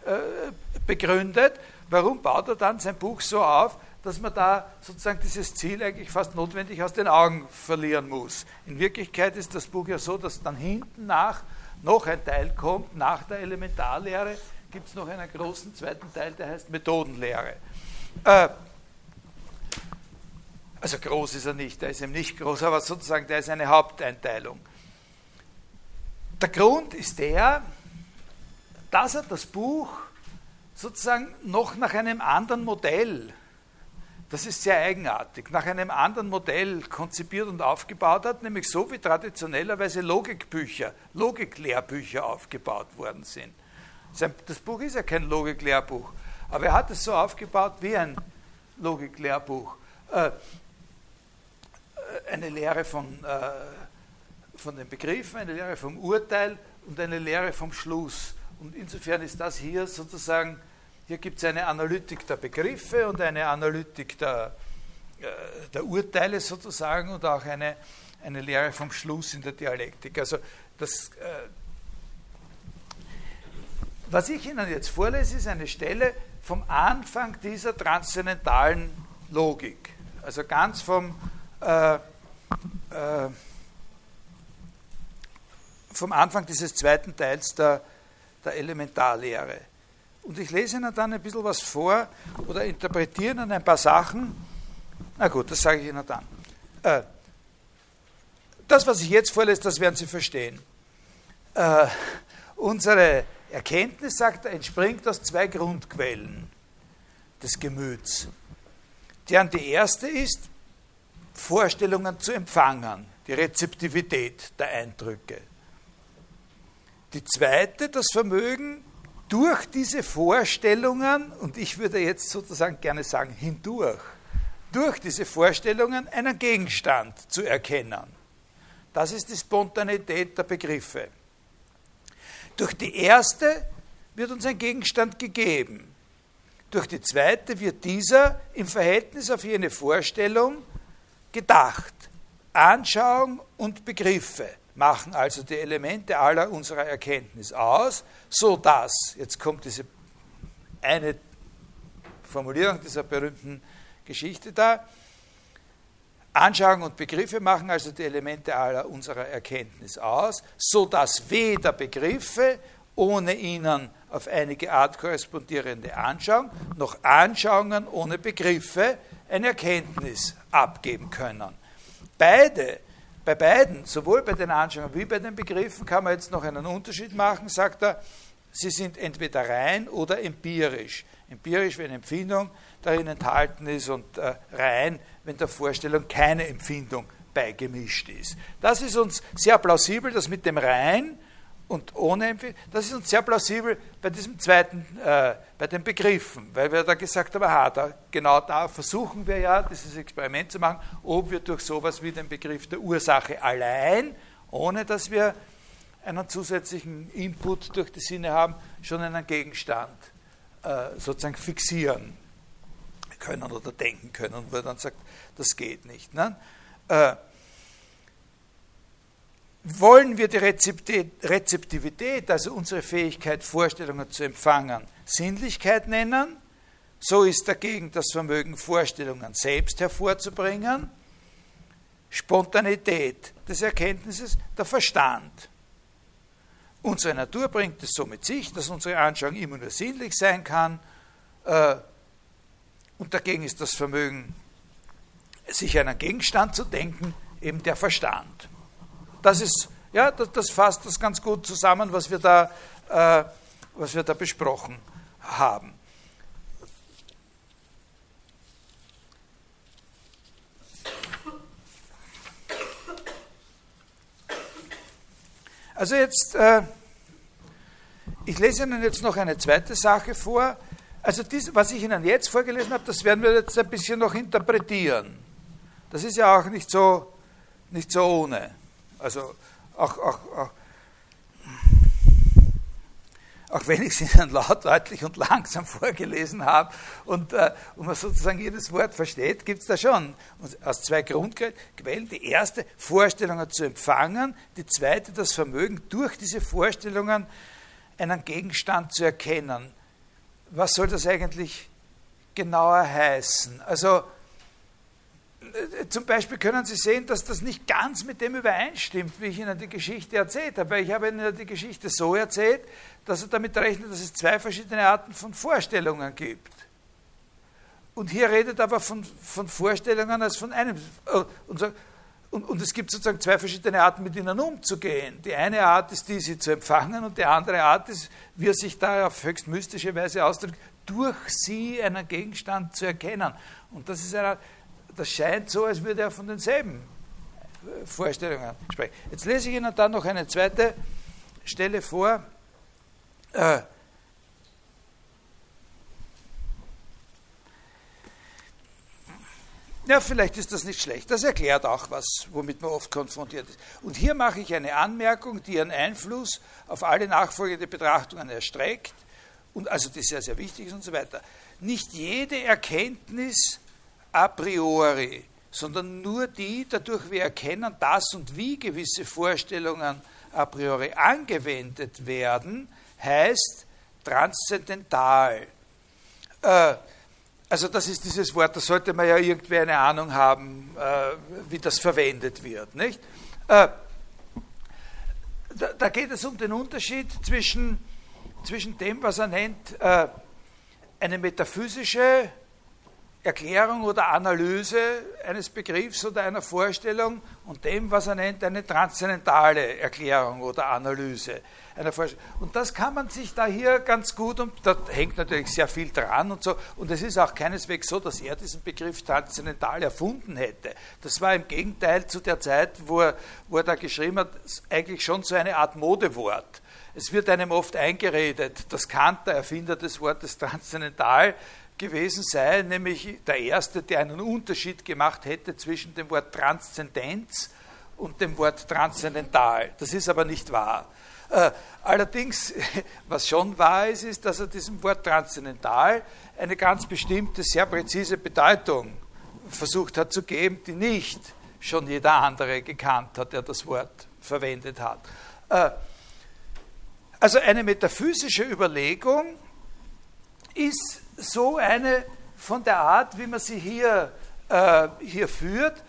äh, begründet. Warum baut er dann sein Buch so auf, dass man da sozusagen dieses Ziel eigentlich fast notwendig aus den Augen verlieren muss? In Wirklichkeit ist das Buch ja so, dass dann hinten nach noch ein Teil kommt, nach der Elementarlehre gibt es noch einen großen zweiten Teil, der heißt Methodenlehre. Äh, also groß ist er nicht, der ist eben nicht groß, aber sozusagen der ist eine Haupteinteilung. Der Grund ist der, dass er das Buch sozusagen noch nach einem anderen Modell, das ist sehr eigenartig, nach einem anderen Modell konzipiert und aufgebaut hat, nämlich so wie traditionellerweise Logikbücher, Logiklehrbücher aufgebaut worden sind. Das Buch ist ja kein Logiklehrbuch, aber er hat es so aufgebaut wie ein Logiklehrbuch. Äh, eine Lehre von, äh, von den Begriffen, eine Lehre vom Urteil und eine Lehre vom Schluss. Und insofern ist das hier sozusagen, hier gibt es eine Analytik der Begriffe und eine Analytik der, äh, der Urteile sozusagen und auch eine, eine Lehre vom Schluss in der Dialektik. Also das, äh, was ich Ihnen jetzt vorlese, ist eine Stelle vom Anfang dieser transzendentalen Logik. Also ganz vom, äh, äh, vom Anfang dieses zweiten Teils der der Elementarlehre. Und ich lese Ihnen dann ein bisschen was vor oder interpretiere Ihnen ein paar Sachen. Na gut, das sage ich Ihnen dann. Äh, das, was ich jetzt vorlese, das werden Sie verstehen. Äh, unsere Erkenntnis, sagt er, entspringt aus zwei Grundquellen des Gemüts. Deren die erste ist, Vorstellungen zu empfangen, die Rezeptivität der Eindrücke. Die zweite, das Vermögen, durch diese Vorstellungen, und ich würde jetzt sozusagen gerne sagen hindurch, durch diese Vorstellungen einen Gegenstand zu erkennen. Das ist die Spontanität der Begriffe. Durch die erste wird uns ein Gegenstand gegeben. Durch die zweite wird dieser im Verhältnis auf jene Vorstellung gedacht. Anschauung und Begriffe machen also die Elemente aller unserer Erkenntnis aus, so dass, jetzt kommt diese eine Formulierung dieser berühmten Geschichte da, Anschauung und Begriffe machen also die Elemente aller unserer Erkenntnis aus, so dass weder Begriffe ohne ihnen auf einige Art korrespondierende Anschauung, noch Anschauungen ohne Begriffe eine Erkenntnis abgeben können. Beide bei beiden, sowohl bei den Anschauungen wie bei den Begriffen, kann man jetzt noch einen Unterschied machen, sagt er, sie sind entweder rein oder empirisch. Empirisch, wenn Empfindung darin enthalten ist und äh, rein, wenn der Vorstellung keine Empfindung beigemischt ist. Das ist uns sehr plausibel, dass mit dem rein und ohne Empfehlung. Das ist uns sehr plausibel bei diesem zweiten, äh, bei den Begriffen, weil wir da gesagt haben, aha, da, genau da versuchen wir ja, dieses Experiment zu machen, ob wir durch sowas wie den Begriff der Ursache allein, ohne dass wir einen zusätzlichen Input durch die Sinne haben, schon einen Gegenstand äh, sozusagen fixieren können oder denken können, wo er dann sagt, das geht nicht. Ne? Äh, wollen wir die Rezeptivität, also unsere Fähigkeit, Vorstellungen zu empfangen, Sinnlichkeit nennen, so ist dagegen das Vermögen, Vorstellungen selbst hervorzubringen, Spontanität des Erkenntnisses, der Verstand. Unsere Natur bringt es so mit sich, dass unsere Anschauung immer nur sinnlich sein kann, äh, und dagegen ist das Vermögen, sich einen Gegenstand zu denken, eben der Verstand. Das ist, ja, das, das fasst das ganz gut zusammen, was wir da, äh, was wir da besprochen haben. Also jetzt, äh, ich lese Ihnen jetzt noch eine zweite Sache vor. Also dies, was ich Ihnen jetzt vorgelesen habe, das werden wir jetzt ein bisschen noch interpretieren. Das ist ja auch nicht so, nicht so ohne. Also auch, auch, auch, auch wenn ich es <laughs> Ihnen laut, deutlich und langsam <laughs> vorgelesen habe und, äh, und man sozusagen jedes Wort versteht, gibt es da schon aus zwei Grundquellen. Die erste, Vorstellungen zu empfangen, die zweite, das Vermögen, durch diese Vorstellungen einen Gegenstand zu erkennen. Was soll das eigentlich genauer heißen? Also zum Beispiel können Sie sehen, dass das nicht ganz mit dem übereinstimmt, wie ich Ihnen die Geschichte erzählt habe. Ich habe Ihnen die Geschichte so erzählt, dass er damit rechnet, dass es zwei verschiedene Arten von Vorstellungen gibt. Und hier redet aber von, von Vorstellungen als von einem. Äh, und, und, und, es gibt sozusagen zwei verschiedene Arten, mit ihnen umzugehen. Die eine Art ist die, sie zu empfangen, und die andere Art ist, wie er sich da auf höchst mystische Weise ausdrückt, durch sie einen Gegenstand zu erkennen. Und das ist eine das scheint so, als würde er von denselben äh, Vorstellungen sprechen. Jetzt lese ich Ihnen dann noch eine zweite Stelle vor. Äh, ja, vielleicht ist das nicht schlecht. Das erklärt auch was, womit man oft konfrontiert ist. Und hier mache ich eine Anmerkung, die ihren Einfluss auf alle nachfolgende Betrachtungen erstreckt und also die sehr, sehr wichtig ist und so weiter. Nicht jede Erkenntnis a priori, sondern nur die, dadurch wir erkennen, dass und wie gewisse Vorstellungen a priori angewendet werden, heißt transzendental. Äh, also das ist dieses Wort, da sollte man ja irgendwie eine Ahnung haben, äh, wie das verwendet wird. Nicht? Äh, da, da, geht es um den Unterschied zwischen, zwischen dem, was er nennt, eine metaphysische Erklärung oder Analyse eines Begriffs oder einer Vorstellung und dem, was er nennt, eine transzendentale Erklärung oder Analyse. Und das kann man sich da hier ganz gut, und da hängt natürlich sehr viel dran und so, und es ist auch keineswegs so, dass er diesen Begriff transzendental erfunden hätte. Das war im Gegenteil zu der Zeit, wo er, wo er da geschrieben hat, eigentlich schon so eine Art Modewort. Es wird einem oft eingeredet, dass Kant, der Erfinder des Wortes transzendental, gewesen sei, nämlich der erste, der einen Unterschied gemacht hätte zwischen dem Wort Transzendenz und dem Wort transzendental. Das ist aber nicht wahr. Äh, allerdings, <laughs> was schon wahr ist, ist, dass er diesem Wort transzendental eine ganz bestimmte, sehr präzise Bedeutung versucht hat zu geben, die nicht schon jeder andere gekannt hat, der das Wort verwendet hat. Äh, also eine metaphysische Überlegung ist so eine von der Art, wie man sie hier, äh, hier führt,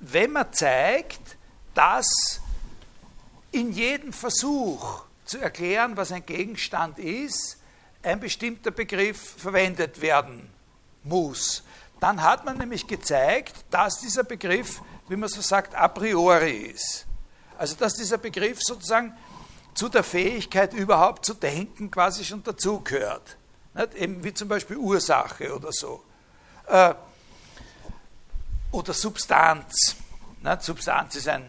wenn man zeigt, dass in jedem Versuch zu erklären, was ein Gegenstand ist, ein bestimmter Begriff verwendet werden muss. Dann hat man nämlich gezeigt, dass dieser Begriff, wie man so sagt, a priori ist. Also dass dieser Begriff sozusagen zu der Fähigkeit überhaupt zu denken quasi schon dazugehört. Nicht? Eben wie zum Beispiel Ursache oder so. Äh, oder Substanz. Nicht? Substanz ist ein,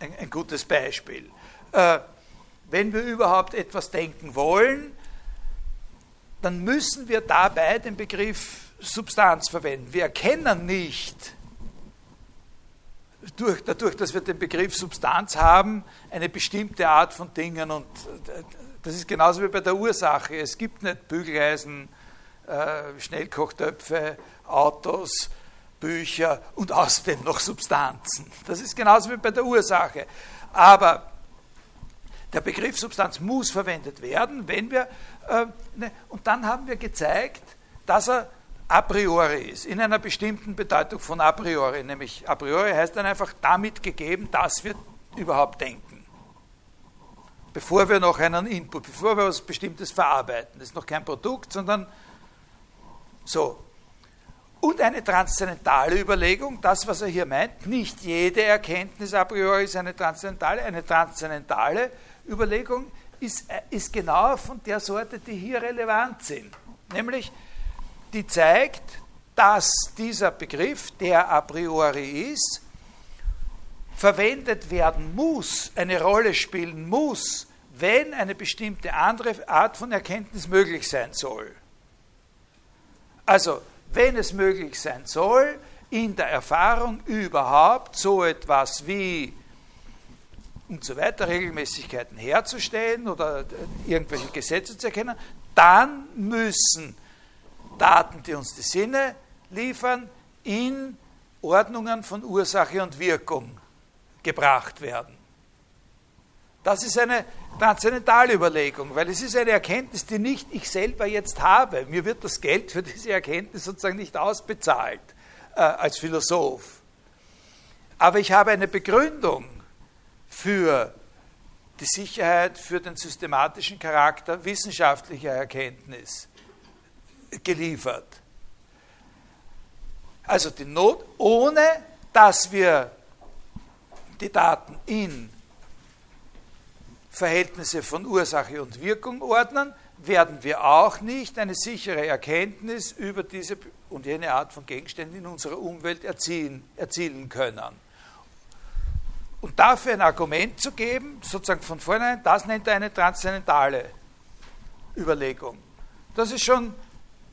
ein, ein gutes Beispiel. Äh, wenn wir überhaupt etwas denken wollen, dann müssen wir dabei den Begriff Substanz verwenden. Wir erkennen nicht, durch, dadurch, dass wir den Begriff Substanz haben, eine bestimmte Art von Dingen und das ist genauso wie bei der Ursache. Es gibt nicht Bügeleisen, äh, Schnellkochtöpfe, Autos, Bücher und außerdem noch Substanzen. Das ist genauso wie bei der Ursache. Aber der Begriff Substanz muss verwendet werden, wenn wir, äh, ne, und dann haben wir gezeigt, dass er a priori ist, in einer bestimmten Bedeutung von a priori, nämlich a priori heißt dann einfach damit gegeben, dass wir überhaupt denken. Bevor wir noch einen Input, bevor wir was Bestimmtes verarbeiten. Das ist noch kein Produkt, sondern so. Und eine transzendentale Überlegung, das, was er hier meint, nicht jede Erkenntnis a priori ist eine transzendentale, eine transzendentale Überlegung ist, ist genau von der Sorte, die hier relevant sind. Nämlich, die zeigt, dass dieser Begriff, der a priori ist, verwendet werden muss, eine Rolle spielen muss, wenn eine bestimmte andere Art von Erkenntnis möglich sein soll. Also, wenn es möglich sein soll, in der Erfahrung überhaupt so etwas wie und so weiter, Regelmäßigkeiten herzustellen oder irgendwelche Gesetze zu erkennen, dann müssen Daten, die uns die Sinne liefern, in Ordnungen von Ursache und Wirkung gebracht werden. Das ist eine transzendentale Überlegung, weil es ist eine Erkenntnis, die nicht ich selber jetzt habe. Mir wird das Geld für diese Erkenntnis sozusagen nicht ausbezahlt äh, als Philosoph. Aber ich habe eine Begründung für die Sicherheit, für den systematischen Charakter wissenschaftlicher Erkenntnis geliefert. Also die Not, ohne dass wir die Daten in Verhältnisse von Ursache und Wirkung ordnen, werden wir auch nicht eine sichere Erkenntnis über diese und jene Art von Gegenständen in unserer Umwelt erzielen, erzielen können. Und dafür ein Argument zu geben, sozusagen von vornherein, das nennt er eine transzendentale Überlegung. Das ist schon,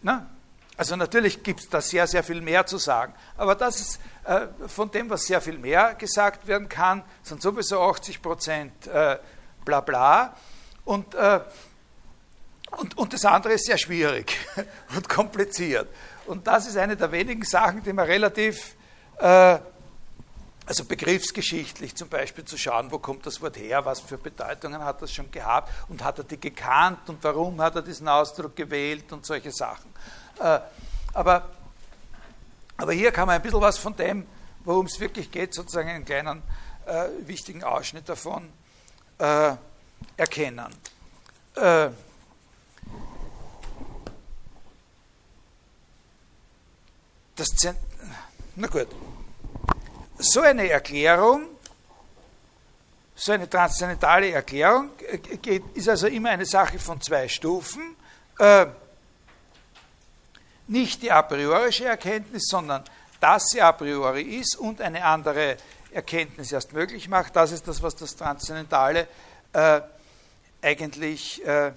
ne? also natürlich gibt es da sehr, sehr viel mehr zu sagen, aber das ist äh, von dem, was sehr viel mehr gesagt werden kann, sind sowieso 80 Prozent äh, bla bla. Und, äh, und, und das andere ist sehr schwierig <laughs> und kompliziert. Und das ist eine der wenigen Sachen, die man relativ, äh, also begriffsgeschichtlich zum Beispiel zu schauen, wo kommt das Wort her, was für Bedeutungen hat das schon gehabt und hat er die gekannt und warum hat er diesen Ausdruck gewählt und solche Sachen. Äh, aber, aber hier kann man ein bisschen was von dem, worum es wirklich geht, sozusagen einen kleinen äh, wichtigen Ausschnitt davon äh, erkennen. Äh, das Zent Na gut. So eine Erklärung, so eine transzendentale Erklärung geht, ist also immer eine Sache von zwei Stufen. Äh, nicht die a priorische Erkenntnis, sondern dass sie a priori ist und eine andere Erkenntnis erst möglich macht. Das ist das, was das Transzendentale äh, eigentlich, äh,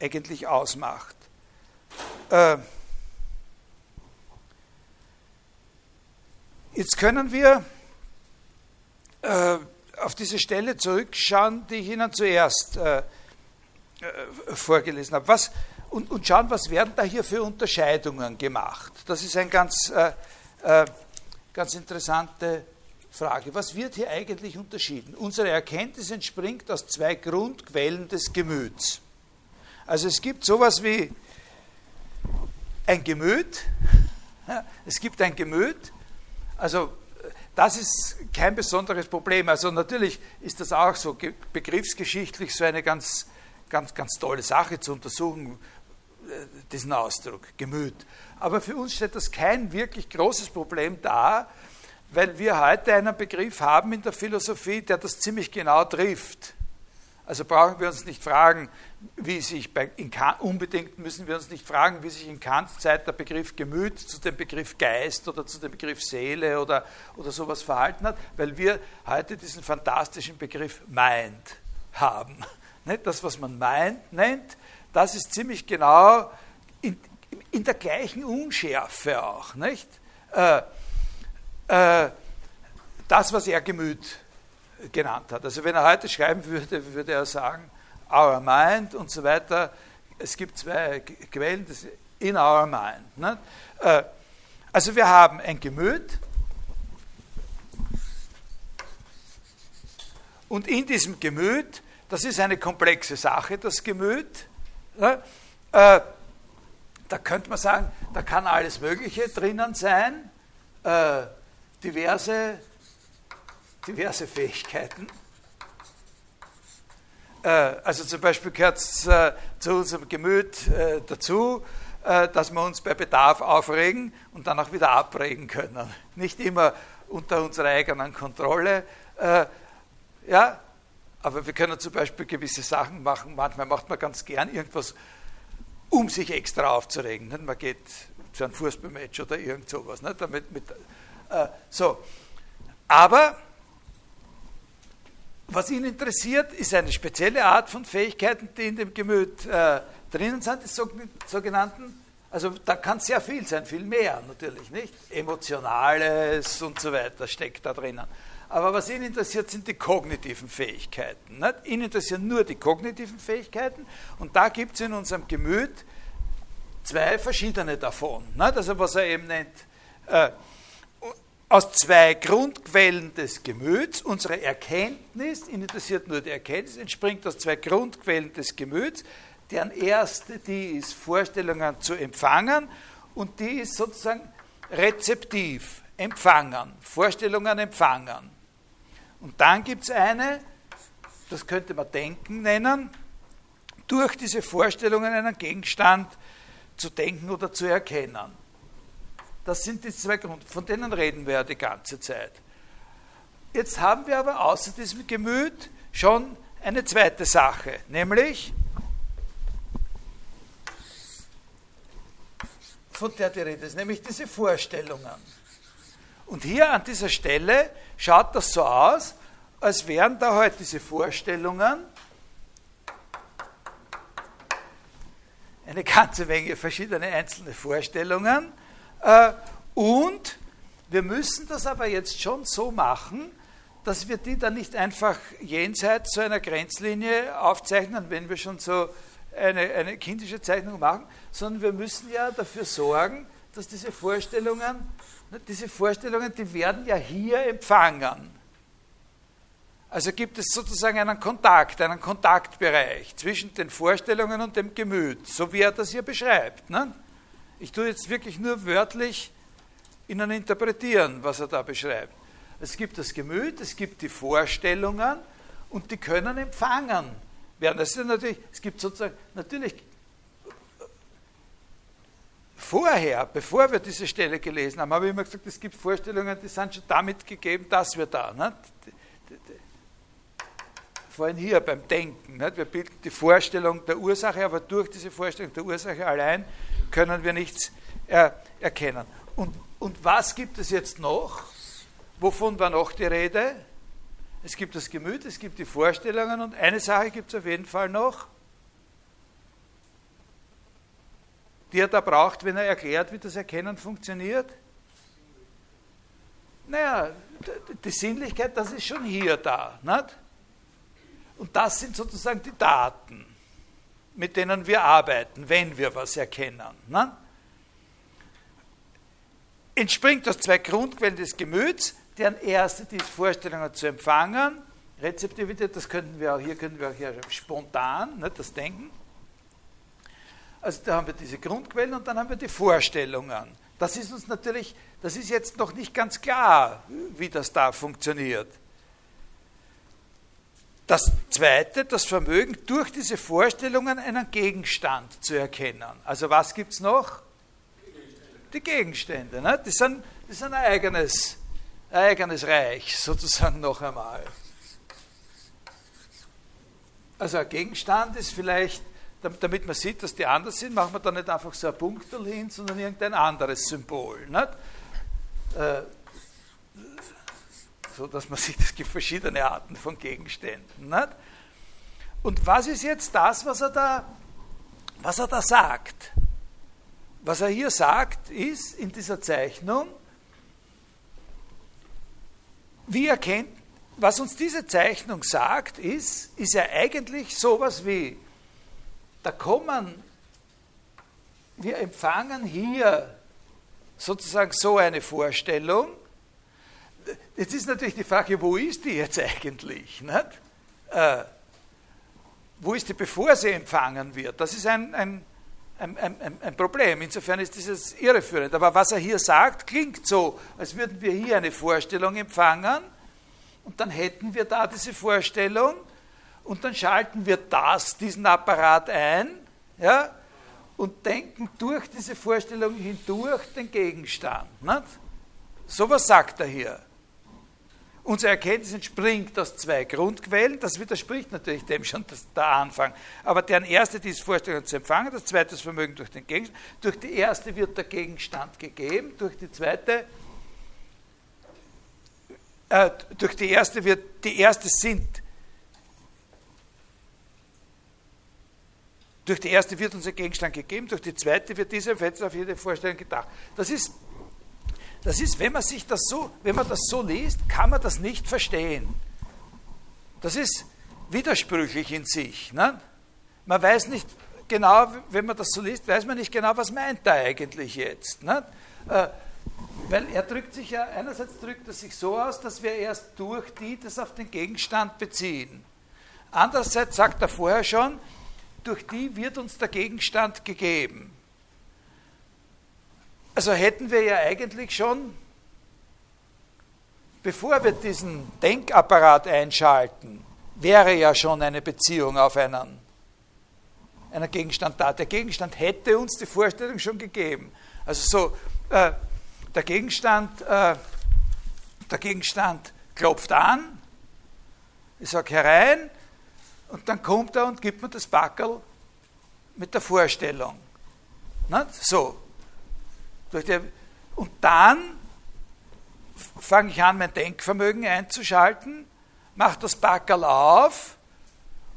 eigentlich ausmacht. Äh, jetzt können wir äh, auf diese Stelle zurückschauen, die ich Ihnen zuerst äh, äh, vorgelesen habe. Was, und, und, schauen, was werden da hier für Unterscheidungen gemacht. Das ist eine ganz, ganz interessante Frage, was wird hier eigentlich unterschieden? Unsere Erkenntnis entspringt aus zwei Grundquellen des Gemüts. Also es gibt sowas wie ein Gemüt, es gibt ein Gemüt, also das ist kein besonderes Problem. Also natürlich ist das auch so begriffsgeschichtlich so eine ganz, ganz, ganz tolle Sache zu untersuchen, äh, diesen Ausdruck, Gemüt. Aber für uns stellt das kein wirklich großes Problem dar, weil wir heute einen Begriff haben in der Philosophie, der das ziemlich genau trifft. Also brauchen wir uns nicht fragen, wie sich bei, in Kant, unbedingt müssen wir uns nicht fragen, wie sich in Kants Zeit der Begriff Gemüt zu dem Begriff Geist oder zu dem Begriff Seele oder, oder sowas verhalten hat, weil wir heute diesen fantastischen Begriff Mind haben. <laughs> Das, was man Mind nennt, das ist ziemlich genau in, in der gleichen Unschärfe auch. Nicht? Äh, das, was er Gemüt genannt hat. Also wenn er heute schreiben würde, würde er sagen, our mind und so weiter. Es gibt zwei Quellen, das in our mind. Ne? Äh, also wir haben ein Gemüt Und in diesem Gemüt, das ist eine komplexe Sache, das Gemüt, ja, äh, da könnte man sagen, da kann alles Mögliche drinnen sein, äh, diverse, diverse Fähigkeiten. Äh, also zum Beispiel gehört es äh, zu unserem Gemüt äh, dazu, dass wir uns bei Bedarf aufregen und dann auch wieder abregen können. Nicht immer unter unserer eigenen Kontrolle. Ja, aber wir können zum Beispiel gewisse Sachen machen. Manchmal macht man ganz gern irgendwas, um sich extra aufzuregen. Man geht zu einem Fußballmatch oder irgend sowas. Damit, mit, äh, so. Aber was ihn interessiert, ist eine spezielle Art von Fähigkeiten, die in dem Gemüt äh, drinnen sind, die sogenannten, also da kann sehr viel sein, viel mehr natürlich, nicht? Emotionales und so weiter steckt da drinnen. Aber was ihn interessiert, sind die kognitiven Fähigkeiten. Nicht? Ihn interessieren nur die kognitiven Fähigkeiten und da gibt es in unserem Gemüt zwei verschiedene davon. Nicht? Also was er eben nennt, äh, aus zwei Grundquellen des Gemüts, unsere Erkenntnis, ihn interessiert nur die Erkenntnis, entspringt aus zwei Grundquellen des Gemüts, deren erste, die ist Vorstellungen zu empfangen und die ist sozusagen rezeptiv, empfangen, Vorstellungen empfangen. Und dann gibt es eine, das könnte man Denken nennen, durch diese Vorstellungen einen Gegenstand zu denken oder zu erkennen. Das sind die zwei Gründe, von denen reden wir ja die ganze Zeit. Jetzt haben wir aber außer diesem Gemüt schon eine zweite Sache, nämlich von der die Rede ist, nämlich diese Vorstellungen. Und hier an dieser Stelle schaut das so aus, als wären da halt diese Vorstellungen eine ganze Menge verschiedene einzelne Vorstellungen. Äh, und wir müssen das aber jetzt schon so machen, dass wir die dann nicht einfach jenseits so einer Grenzlinie aufzeichnen, wenn wir schon so eine, eine kindische Zeichnung machen, sondern wir müssen ja dafür sorgen, dass diese Vorstellungen diese Vorstellungen, die werden ja hier empfangen. Also gibt es sozusagen einen Kontakt, einen Kontaktbereich zwischen den Vorstellungen und dem Gemüt, so wie er das hier beschreibt. Ne? Ich tue jetzt wirklich nur wörtlich Ihnen interpretieren, was er da beschreibt. Es gibt das Gemüt, es gibt die Vorstellungen und die können empfangen werden. Das ist natürlich, es gibt sozusagen, natürlich Vorher, bevor wir diese Stelle gelesen haben, habe ich immer gesagt, es gibt Vorstellungen, die sind schon damit gegeben, dass wir da. Nicht? Vorhin hier beim Denken. Nicht? Wir bilden die Vorstellung der Ursache, aber durch diese Vorstellung der Ursache allein können wir nichts er, erkennen. Und, und was gibt es jetzt noch? Wovon war noch die Rede? Es gibt das Gemüt, es gibt die Vorstellungen und eine Sache gibt es auf jeden Fall noch. die er da braucht, wenn er erklärt, wie das Erkennen funktioniert? Naja, die Sinnlichkeit, das ist schon hier da. Nicht? Und das sind sozusagen die Daten, mit denen wir arbeiten, wenn wir was erkennen. Nicht? Entspringt aus zwei Grundquellen des Gemüts, deren erste die Vorstellungen zu empfangen. Rezeptivität, das könnten wir auch hier, können wir auch hier spontan, nicht, das Denken. Also da haben wir diese Grundquellen und dann haben wir die Vorstellungen. Das ist uns natürlich, das ist jetzt noch nicht ganz klar, wie das da funktioniert. Das zweite, das Vermögen, durch diese Vorstellungen einen Gegenstand zu erkennen. Also was gibt es noch? Die Gegenstände. Ne? Die, sind, die sind ein eigenes, eigenes Reich, <laughs> sozusagen noch einmal. Also ein Gegenstand ist vielleicht damit man sieht, dass die anders sind, machen wir da nicht einfach so ein Punktel hin, sondern irgendein anderes Symbol. Nicht? Äh, so dass man <laughs> sieht, es gibt verschiedene Arten von Gegenständen. Nicht? Und was ist jetzt das, was er da, was er da sagt? Was er hier sagt, ist in dieser Zeichnung, wie erkennt, was uns diese Zeichnung sagt, ist, ist ja eigentlich sowas wie da kommen, wir empfangen hier sozusagen so eine Vorstellung, jetzt ist natürlich die Frage, wo ist die jetzt eigentlich? Äh, wo ist die, bevor sie empfangen wird? Das ist ein, ein, ein, ein, ein Problem. Insofern ist dieses irreführend. Aber was er hier sagt, klingt so, als würden wir hier eine Vorstellung empfangen und dann hätten wir da diese Vorstellung und dann schalten wir das, diesen Apparat ein ja, und denken durch diese Vorstellung hindurch den Gegenstand. Nicht? So was sagt er hier. Unsere Erkenntnis entspringt aus zwei Grundquellen. Das widerspricht natürlich dem schon das, der Anfang. Aber deren erste, die ist Vorstellung zu empfangen, das zweite das Vermögen durch den Gegenstand. Durch die erste wird der Gegenstand gegeben, durch die zweite, äh, durch die erste wird, die erste sind, durch die erste wird unser Gegenstand gegeben, durch die zweite wird dieser Fetz auf jede Vorstellung gedacht. Das ist das ist, wenn man sich das so, wenn man das so liest, kann man das nicht verstehen. Das ist widersprüchlich in sich. Ne? Man weiß nicht genau, wenn man das so liest, weiß man nicht genau, was meint er eigentlich jetzt. Ne? Äh, weil er drückt sich ja, einerseits drückt er sich so aus, dass wir erst durch die das auf den Gegenstand beziehen. Andererseits sagt er vorher schon, durch die wird uns der Gegenstand gegeben. Also hätten wir ja eigentlich schon, bevor wir diesen Denkapparat einschalten, wäre ja schon eine Beziehung auf einen, einen Gegenstand da. Der Gegenstand hätte uns die Vorstellung schon gegeben. Also so, äh, der, Gegenstand, äh, der Gegenstand klopft an, ich sage herein, und dann kommt er und gibt mir das Backel mit der Vorstellung. Nicht? So, und dann fange ich an, mein Denkvermögen einzuschalten, mache das Backerl auf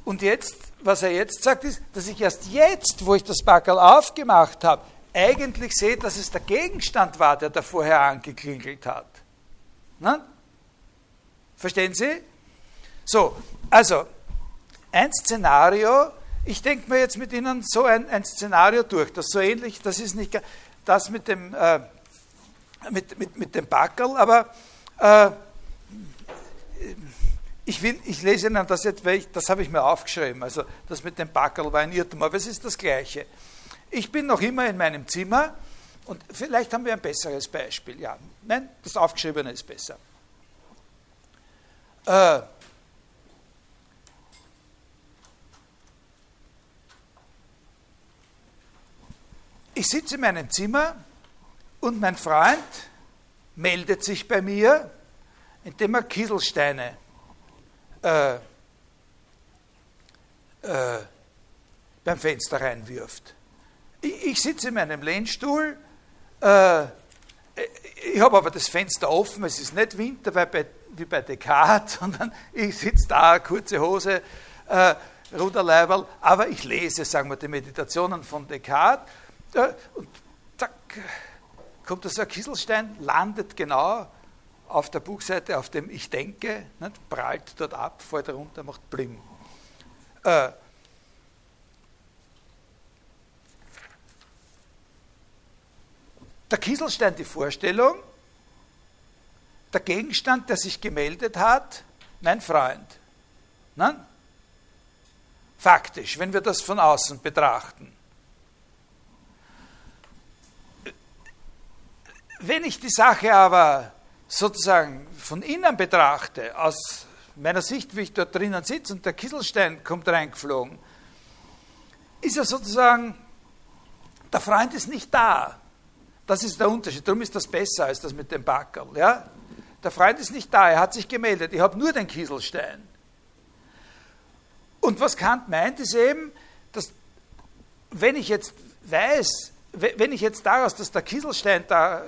und jetzt, was er jetzt sagt, ist, dass ich erst jetzt, wo ich das Backerl aufgemacht habe, eigentlich sehe, dass es der Gegenstand war, der da vorher angeklingelt hat. Na? Verstehen Sie? So, also ein Szenario, ich denke mir jetzt mit Ihnen so ein, ein Szenario durch, das so ähnlich, das ist nicht das mit dem, äh, mit, mit, mit dem Backerl, aber äh, ich, will, ich lese Ihnen das jetzt, weil ich, das habe ich mir aufgeschrieben, also das mit dem Backerl war ein Irrtum, aber es ist das Gleiche. Ich bin noch immer in meinem Zimmer und vielleicht haben wir ein besseres Beispiel. Ja, nein, das Aufgeschriebene ist besser. Äh, Ich sitze in meinem Zimmer und mein Freund meldet sich bei mir, indem er Kieselsteine äh, äh, beim Fenster reinwirft. Ich, ich sitze in meinem Lehnstuhl, äh, ich habe aber das Fenster offen, es ist nicht Winter weil bei, wie bei Descartes, <laughs> sondern ich sitze da, kurze Hose, äh, Ruderleiberl, aber ich lese, sagen wir, die Meditationen von Descartes und zack, kommt da so ein Kieselstein, landet genau auf der Buchseite, auf dem Ich denke, nicht, prallt dort ab, fällt runter, macht Blim. Äh, der Kieselstein die Vorstellung, der Gegenstand, der sich gemeldet hat, mein Freund. Nein? Faktisch, wenn wir das von außen betrachten. Wenn ich die Sache aber sozusagen von innen betrachte, aus meiner Sicht, wie ich dort drinnen sitze und der Kieselstein kommt reingeflogen, ist er sozusagen, der Freund ist nicht da. Das ist der Unterschied. Darum ist das besser als das mit dem Backerl. Ja? Der Freund ist nicht da, er hat sich gemeldet. Ich habe nur den Kieselstein. Und was Kant meint, ist eben, dass wenn ich jetzt weiß, wenn ich jetzt daraus, dass der Kieselstein da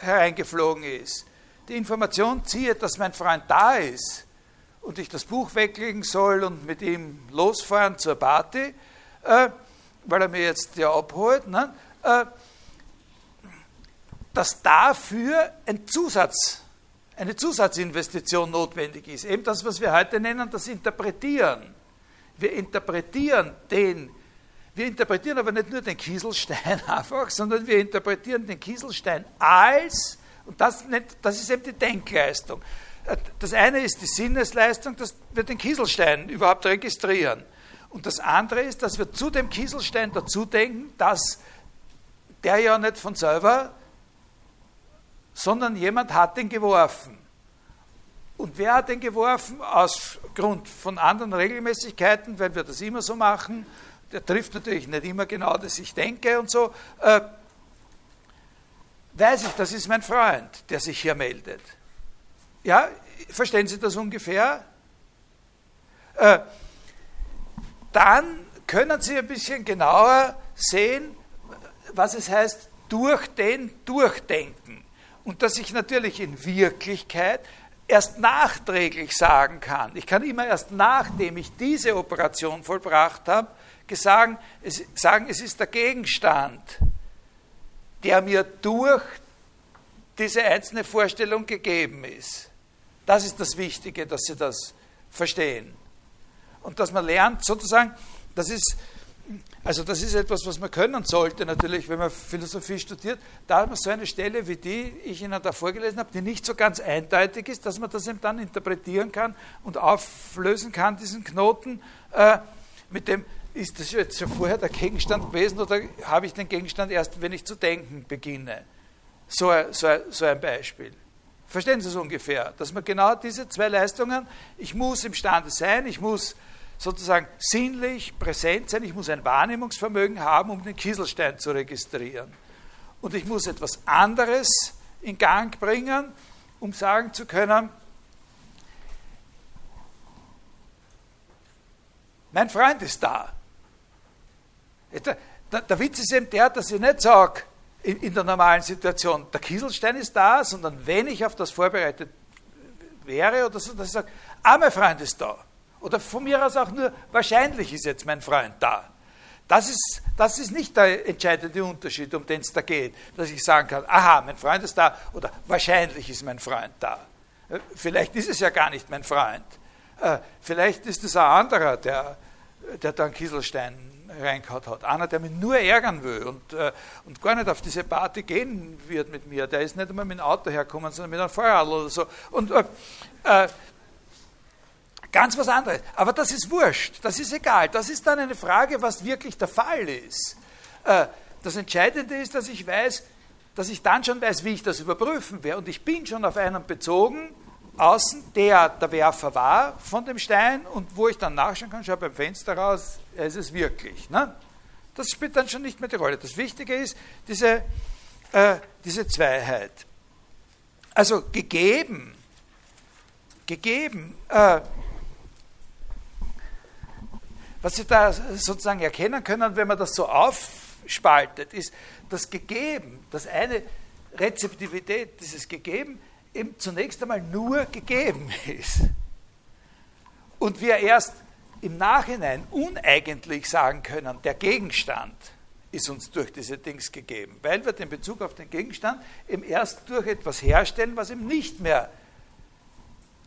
hereingeflogen ist, die Information ziehe, dass mein Freund da ist und ich das Buch weglegen soll und mit ihm losfahren zur Party, äh, weil er mir jetzt ja abholt, ne, äh, dass dafür ein Zusatz, eine Zusatzinvestition notwendig ist. Eben das, was wir heute nennen, das Interpretieren. Wir interpretieren den wir interpretieren aber nicht nur den Kieselstein <laughs> einfach, sondern wir interpretieren den Kieselstein als Und das, das ist eben die Denkleistung. Das eine ist die Sinnesleistung, dass wir den Kieselstein überhaupt registrieren. Und das andere ist, dass wir zu dem Kieselstein dazu denken, dass der ja nicht von selber, sondern jemand hat den geworfen. Und wer hat den geworfen? Aus Grund von anderen Regelmäßigkeiten, weil wir das immer so machen. Der trifft natürlich nicht immer genau, dass ich denke und so. Äh, weiß ich, das ist mein Freund, der sich hier meldet. Ja, verstehen Sie das ungefähr? Äh, dann können Sie ein bisschen genauer sehen, was es heißt, durch den Durchdenken. Und dass ich natürlich in Wirklichkeit erst nachträglich sagen kann. Ich kann immer erst nachdem ich diese Operation vollbracht habe, sagen, es, sagen, es ist der Gegenstand, der mir durch diese einzelne Vorstellung gegeben ist. Das ist das Wichtige, dass Sie das verstehen. Und dass man lernt, sozusagen, das ist also das ist etwas, was man können sollte natürlich, wenn man Philosophie studiert. Da hat man so eine Stelle wie die, ich Ihnen da vorgelesen habe, die nicht so ganz eindeutig ist, dass man das eben dann interpretieren kann und auflösen kann, diesen Knoten, äh, mit dem, ist das jetzt schon vorher der Gegenstand gewesen oder habe ich den Gegenstand erst, wenn ich zu denken beginne? So, so, so ein Beispiel. Verstehen Sie es ungefähr? Dass man genau diese zwei Leistungen, ich muss imstande sein, ich muss sozusagen sinnlich präsent sein, ich muss ein Wahrnehmungsvermögen haben, um den Kieselstein zu registrieren. Und ich muss etwas anderes in Gang bringen, um sagen zu können, mein Freund ist da. Der, der, Witz ist eben der, dass ich nicht sage, in, der normalen Situation, der Kieselstein ist da, sondern wenn ich auf das vorbereitet wäre oder so, dass ich sage, ah, mein Freund ist da. Oder von mir aus auch nur, wahrscheinlich ist jetzt mein Freund da. Das ist, das ist nicht der entscheidende Unterschied, um den es da geht, dass ich sagen kann, aha, mein Freund ist da oder wahrscheinlich ist mein Freund da. Äh, vielleicht ist es ja gar nicht mein Freund. Äh, vielleicht ist es ein anderer, der, der einen Kieselstein reingehauen hat. Einer, der mich nur ärgern will und, äh, und gar nicht auf diese Party gehen wird mit mir. Der ist nicht einmal mit dem Auto hergekommen, sondern mit einem Feuerrad oder so. Und äh, Ganz was anderes. Aber das ist wurscht, das ist egal. Das ist dann eine Frage, was wirklich der Fall ist. Äh, das Entscheidende ist, dass ich weiß, dass ich dann schon weiß, wie ich das überprüfen werde. Und ich bin schon auf einen bezogen, außen, der der Werfer war von dem Stein und wo ich dann nachschauen kann, schau beim Fenster raus, ist es wirklich. Ne? Das spielt dann schon nicht mehr die Rolle. Das Wichtige ist diese, äh, diese Zweiheit. Also gegeben, gegeben, äh, was Sie da sozusagen erkennen können, wenn man das so aufspaltet, ist das Gegeben, das eine Rezeptivität, dieses Gegeben, eben zunächst einmal nur gegeben ist. Und wir erst im Nachhinein uneigentlich sagen können, der Gegenstand ist uns durch diese Dings gegeben, weil wir den Bezug auf den Gegenstand eben erst durch etwas herstellen, was eben nicht mehr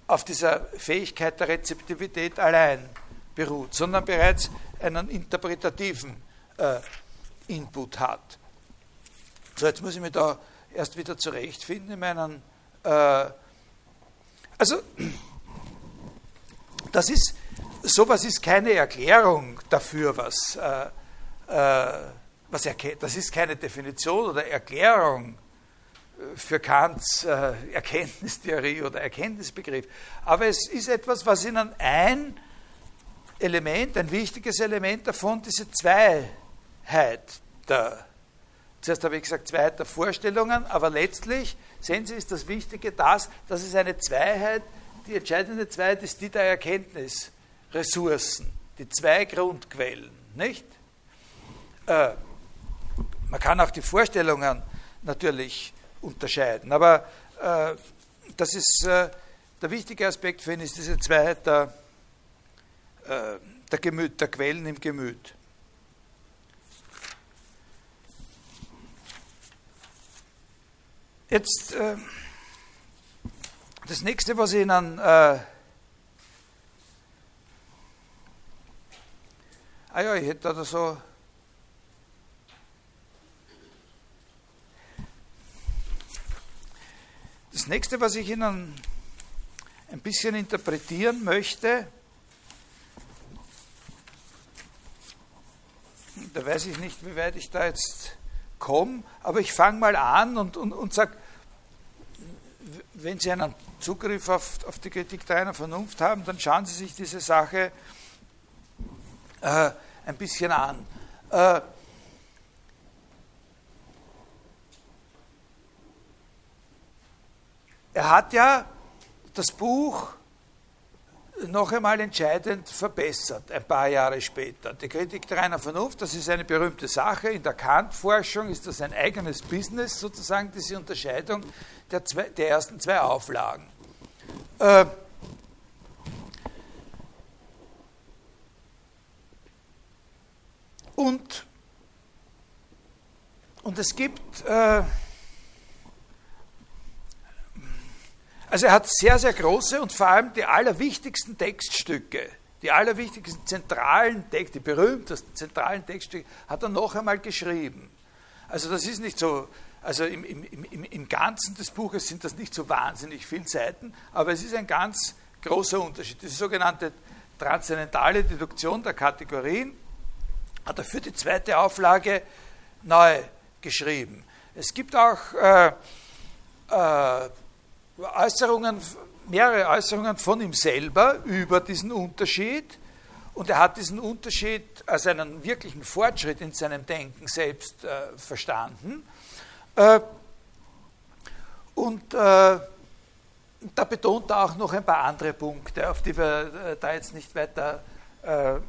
auf dieser Fähigkeit der Rezeptivität allein beruht, sondern bereits einen interpretativen äh, Input hat. So, jetzt muss ich mich da erst wieder zurechtfinden in meinen. Äh, also, das ist, sowas ist keine Erklärung dafür, was, äh, äh was erkennt. Das ist keine Definition oder Erklärung für Kants Erkenntnistheorie oder Erkenntnisbegriff. Aber es ist etwas, was Ihnen ein Element, ein wichtiges Element davon, diese Zweiheit der, zuerst habe ich gesagt, Zweiheit der Vorstellungen, aber letztlich, sehen Sie, ist das Wichtige das, dass es eine Zweiheit, die entscheidende Zweiheit ist die der Erkenntnisressourcen, die zwei Grundquellen, nicht? Äh, man kann auch die Vorstellungen natürlich unterscheiden, aber äh, das ist äh, der wichtige Aspekt für ihn, ist diese Zweiheit der äh, der, Gemüt, der Quellen im Gemüt. Jetzt äh, das nächste, was ich Ihnen. Äh, ah ja, ich hätte da so. nächste, was ich Ihnen ein bisschen interpretieren möchte, da weiß ich nicht, wie weit ich da jetzt komme, aber ich fange mal an und, und, und sage, wenn Sie einen Zugriff auf, auf die Kritik der einer Vernunft haben, dann schauen Sie sich diese Sache äh, ein bisschen an. Äh, er hat ja das Buch noch einmal entscheidend verbessert, ein paar Jahre später. Die Kritik der reiner Vernunft, das ist eine berühmte Sache. In der Kant-Forschung ist das ein eigenes Business, sozusagen diese Unterscheidung der, zwei, der ersten zwei Auflagen. Äh, und, und es gibt äh, Also er hat sehr, sehr große und vor allem die allerwichtigsten Textstücke, die allerwichtigsten zentralen Texte, die berühmtesten zentralen Textstücke, hat er noch einmal geschrieben. Also das ist nicht so, also im, im, im, im Ganzen des Buches sind das nicht so wahnsinnig viele Seiten, aber es ist ein ganz großer Unterschied. Diese sogenannte transzendentale Deduktion der Kategorien hat er für die zweite Auflage neu geschrieben. Es gibt auch äh, äh, Äußerungen, mehrere Äußerungen von ihm selber über diesen Unterschied. Und er hat diesen Unterschied als einen wirklichen Fortschritt in seinem Denken selbst äh, verstanden. Äh, und äh, da betont er auch noch ein paar andere Punkte, auf die wir äh, da jetzt nicht weiter, äh, äh,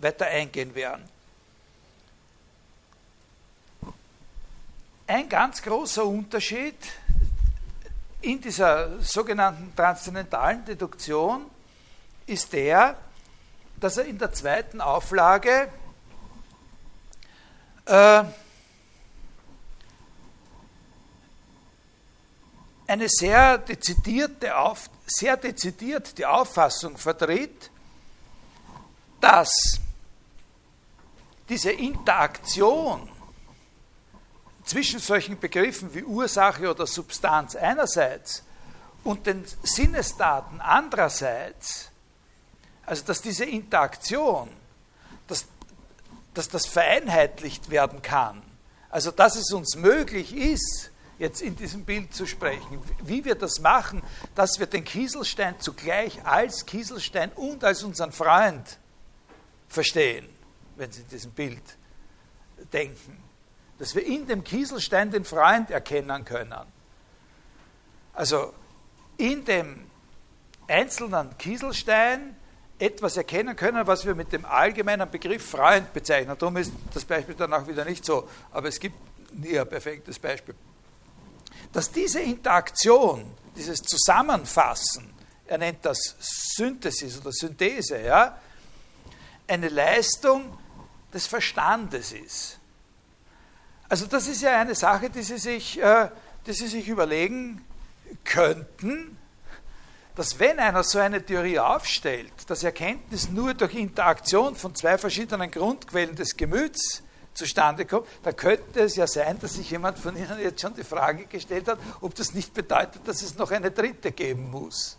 weiter eingehen werden. Ein ganz großer Unterschied in dieser sogenannten transzendentalen Deduktion ist der, dass er in der zweiten Auflage äh, eine sehr dezidierte, auf, sehr dezidiert die Auffassung vertritt, dass diese Interaktion zwischen solchen Begriffen wie Ursache oder Substanz einerseits und den Sinnesdaten andererseits, also dass diese Interaktion, dass, dass das vereinheitlicht werden kann, also dass es uns möglich ist, jetzt in diesem Bild zu sprechen, wie wir das machen, dass wir den Kieselstein zugleich als Kieselstein und als unseren Freund verstehen, wenn Sie in diesem Bild denken dass wir in dem Kieselstein den Freund erkennen können. Also in dem einzelnen Kieselstein etwas erkennen können, was wir mit dem allgemeinen Begriff Freund bezeichnen. Darum ist das Beispiel dann auch wieder nicht so, aber es gibt nie ein perfektes Beispiel. Dass diese Interaktion, dieses Zusammenfassen, er nennt das Synthesis oder Synthese, ja, eine Leistung des Verstandes ist. Also das ist ja eine Sache, die Sie sich, äh, die Sie sich überlegen könnten, dass wenn einer so eine Theorie aufstellt, dass Erkenntnis nur durch Interaktion von zwei verschiedenen Grundquellen des Gemüts zustande kommt, dann könnte es ja sein, dass sich jemand von Ihnen jetzt schon die Frage gestellt hat, ob das nicht bedeutet, dass es noch eine dritte geben muss.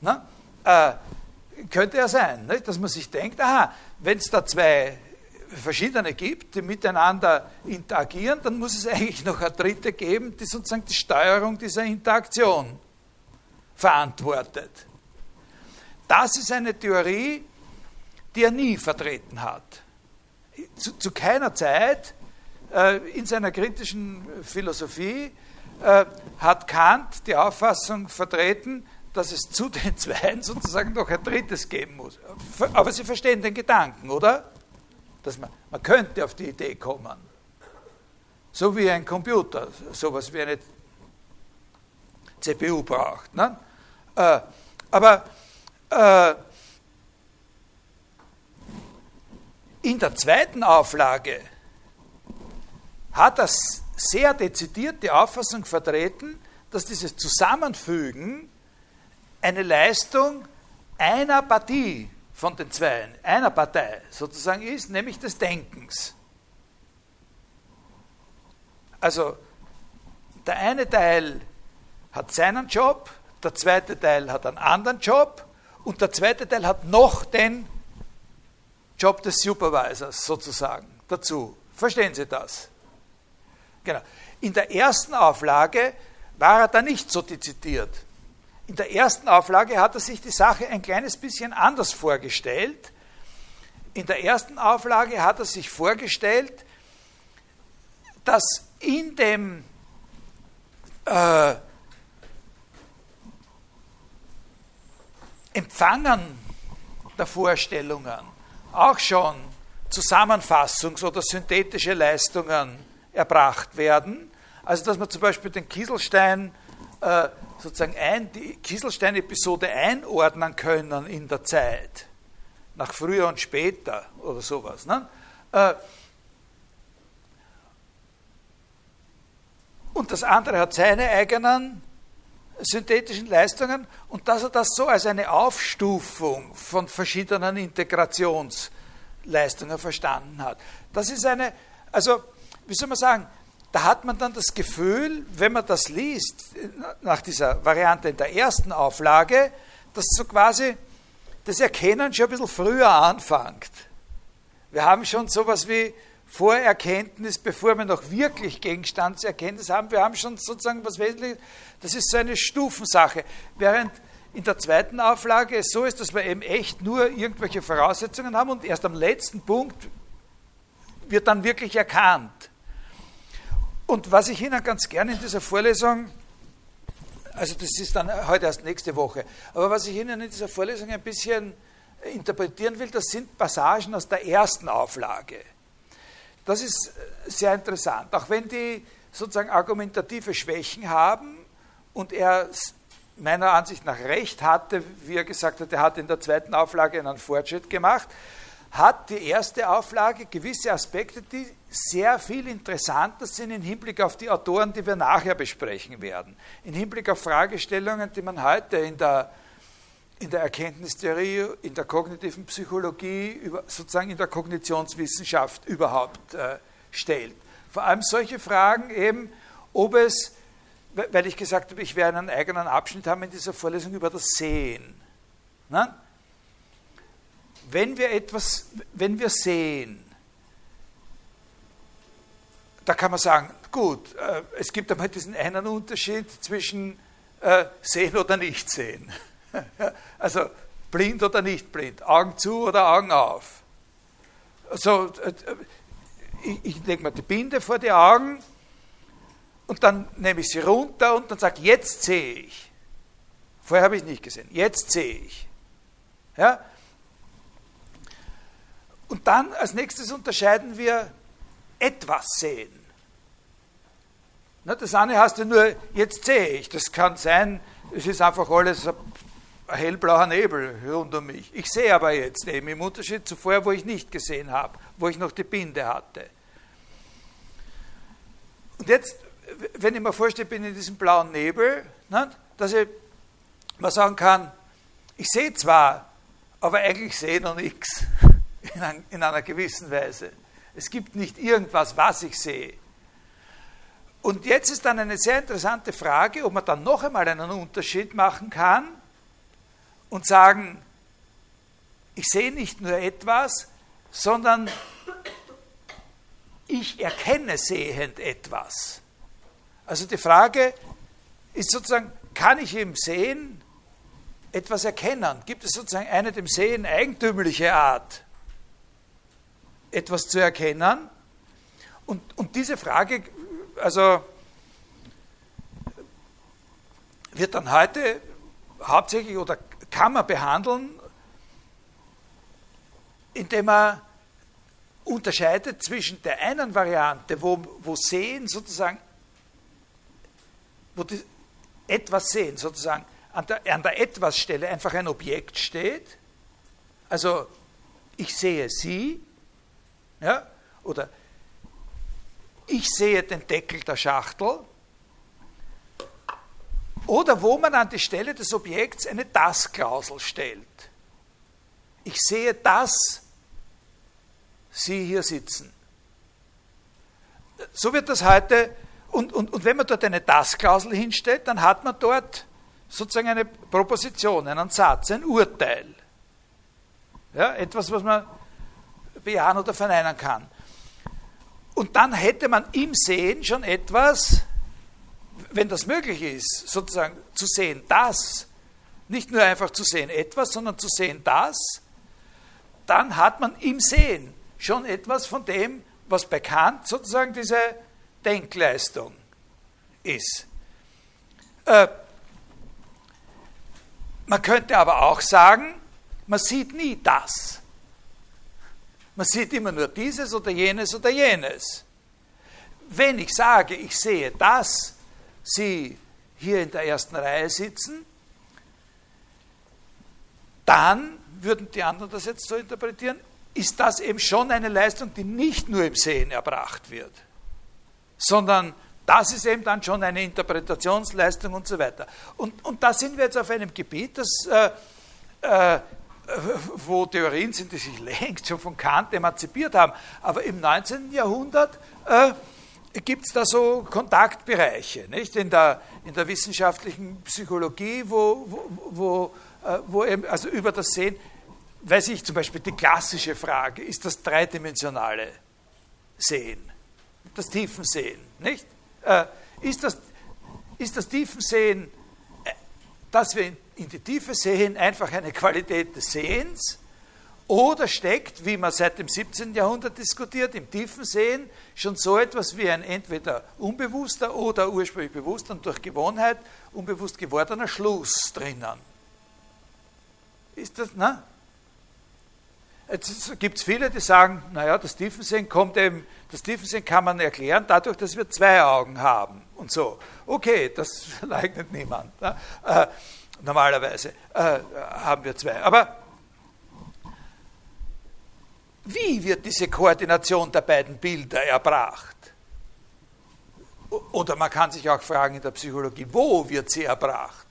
Na? Äh, könnte ja sein, nicht? dass man sich denkt, aha, wenn es da zwei verschiedene gibt, die miteinander interagieren, dann muss es eigentlich noch eine dritte geben, die sozusagen die Steuerung dieser Interaktion verantwortet. Das ist eine Theorie, die er nie vertreten hat. Zu, zu keiner Zeit äh, in seiner kritischen Philosophie äh, hat Kant die Auffassung vertreten, dass es zu den <laughs> Zweien sozusagen noch ein drittes geben muss. Aber Sie verstehen den Gedanken, oder? Dass man, man könnte auf die Idee kommen. So wie ein Computer, sowas wie eine CPU braucht. Ne? Äh, aber äh, in der zweiten Auflage hat er sehr dezidiert die Auffassung vertreten, dass dieses Zusammenfügen eine Leistung einer Partie von den Zweien, einer Partei sozusagen ist, nämlich des Denkens. Also der eine Teil hat seinen Job, der zweite Teil hat einen anderen Job und der zweite Teil hat noch den Job des Supervisors sozusagen dazu. Verstehen Sie das? Genau. In der ersten Auflage war er da nicht so dezidiert. In der ersten Auflage hat er sich die Sache ein kleines bisschen anders vorgestellt. In der ersten Auflage hat er sich vorgestellt, dass in dem äh, Empfangen der Vorstellungen auch schon Zusammenfassungs- oder synthetische Leistungen erbracht werden. Also dass man zum Beispiel den Kieselstein äh, sozusagen ein, die Kieselstein-Episode einordnen können in der Zeit, nach früher und später oder sowas. Ne? Äh, und das andere hat seine eigenen synthetischen Leistungen und dass er das so als eine Aufstufung von verschiedenen Integrationsleistungen verstanden hat. Das ist eine, also wie soll man sagen, da hat man dann das Gefühl, wenn man das liest, nach dieser Variante in der ersten Auflage, dass so quasi das Erkennen schon ein bisschen früher anfängt. Wir haben schon sowas wie Vorerkenntnis, bevor wir noch wirklich Gegenstandserkenntnis haben. Wir haben schon sozusagen was Wesentliches, das ist so eine Stufensache. Während in der zweiten Auflage es so ist, dass wir eben echt nur irgendwelche Voraussetzungen haben und erst am letzten Punkt wird dann wirklich erkannt. Und was ich Ihnen ganz gerne in dieser Vorlesung, also das ist dann heute erst nächste Woche, aber was ich Ihnen in dieser Vorlesung ein bisschen interpretieren will, das sind Passagen aus der ersten Auflage. Das ist sehr interessant, auch wenn die sozusagen argumentative Schwächen haben und er meiner Ansicht nach recht hatte, wie er gesagt hat, er hat in der zweiten Auflage einen Fortschritt gemacht, hat die erste Auflage gewisse Aspekte, die sehr viel interessanter sind im Hinblick auf die Autoren, die wir nachher besprechen werden. Im Hinblick auf Fragestellungen, die man heute in der in der Erkenntnistheorie, in der kognitiven Psychologie, sozusagen in der Kognitionswissenschaft überhaupt äh, stellt. Vor allem solche Fragen eben, ob es, weil ich gesagt habe, ich werde einen eigenen Abschnitt haben in dieser Vorlesung über das Sehen. Na? Wenn wir etwas, wenn wir sehen, da kann man sagen, gut, äh, es gibt einmal diesen einen Unterschied zwischen äh, Sehen oder Nicht-Sehen. <laughs> Also blind oder nicht blind, Augen zu oder Augen auf. Also, ich, ich lege mir die Binde vor die Augen und dann nehme ich sie runter und dann sage jetzt sehe ich. Vorher habe ich es nicht gesehen, jetzt sehe ich. Ja? Und dann als nächstes unterscheiden wir etwas sehen. das eine hast du nur, jetzt sehe ich. Das kann sein, es ist einfach alles ein hellblauer Nebel rund um mich. Ich sehe aber jetzt eben im Unterschied zu vorher, wo ich nicht gesehen habe, wo ich noch die Binde hatte. Und jetzt, wenn ich mir vorstelle, ich bin in diesem blauen Nebel, ne, dass ich mal sagen kann, ich sehe zwar, aber eigentlich sehe ich noch nichts <laughs> in einer gewissen Weise. Es gibt nicht irgendwas, was ich sehe. Und jetzt ist dann eine sehr interessante Frage, ob man dann noch einmal einen Unterschied machen kann und sagen, ich sehe nicht nur etwas, sondern ich erkenne sehend etwas. Also die Frage ist sozusagen, kann ich im Sehen etwas erkennen? Gibt es sozusagen eine dem Sehen eigentümliche Art, etwas zu erkennen? Und, und diese Frage, also wird dann heute hauptsächlich oder kann man behandeln, indem man unterscheidet zwischen der einen Variante, wo, wo Sehen sozusagen, wo die, etwas Sehen sozusagen an der, an der Etwas-Stelle einfach ein Objekt steht, also ich sehe Sie, ja, oder ich sehe den Deckel der Schachtel, oder wo man an die Stelle des Objekts eine Das-Klausel stellt. Ich sehe, dass Sie hier sitzen. So wird das heute und, und, und wenn man dort eine Das-Klausel hinstellt, dann hat man dort sozusagen eine Proposition, einen Satz, ein Urteil. Ja, etwas, was man bejahen oder verneinen kann. Und dann hätte man im Sehen schon etwas, wenn das möglich ist, sozusagen zu sehen, das, nicht nur einfach zu sehen etwas, sondern zu sehen das, dann hat man im Sehen schon etwas von dem, was bei Kant sozusagen diese Denkleistung ist. Äh, man könnte aber auch sagen, man sieht nie das. Man sieht immer nur dieses oder jenes oder jenes. Wenn ich sage, ich sehe, dass Sie hier in der ersten Reihe sitzen, dann würden die anderen das jetzt so interpretieren, ist das eben schon eine Leistung, die nicht nur im Sehen erbracht wird, sondern das ist eben dann schon eine Interpretationsleistung und so weiter. Und, und da sind wir jetzt auf einem Gebiet, das, äh, äh, wo Theorien sind, die sich längst schon von Kant emanzipiert haben. Aber im 19. Jahrhundert äh, gibt es da so Kontaktbereiche, nicht? In der, in der wissenschaftlichen Psychologie, wo, wo, wo, äh, wo eben, also über das Sehen, weiß ich zum Beispiel die klassische Frage, ist das dreidimensionale Sehen, das Tiefensehen, nicht? Äh, ist, das, ist das Tiefensehen, dass wir in die Tiefe sehen, einfach eine Qualität des Sehens? Oder steckt, wie man seit dem 17. Jahrhundert diskutiert, im tiefen Sehen schon so etwas wie ein entweder unbewusster oder ursprünglich bewusster und durch Gewohnheit unbewusst gewordener Schluss drinnen? Ist das, ne? Jetzt gibt es viele, die sagen, naja, das Tiefensehen kommt eben, das Tiefensehen kann man erklären dadurch, dass wir zwei Augen haben und so. Okay, das <laughs> leugnet niemand. Ne? Äh, normalerweise äh, haben wir zwei. Aber wie wird diese Koordination der beiden Bilder erbracht? Oder man kann sich auch fragen in der Psychologie, wo wird sie erbracht?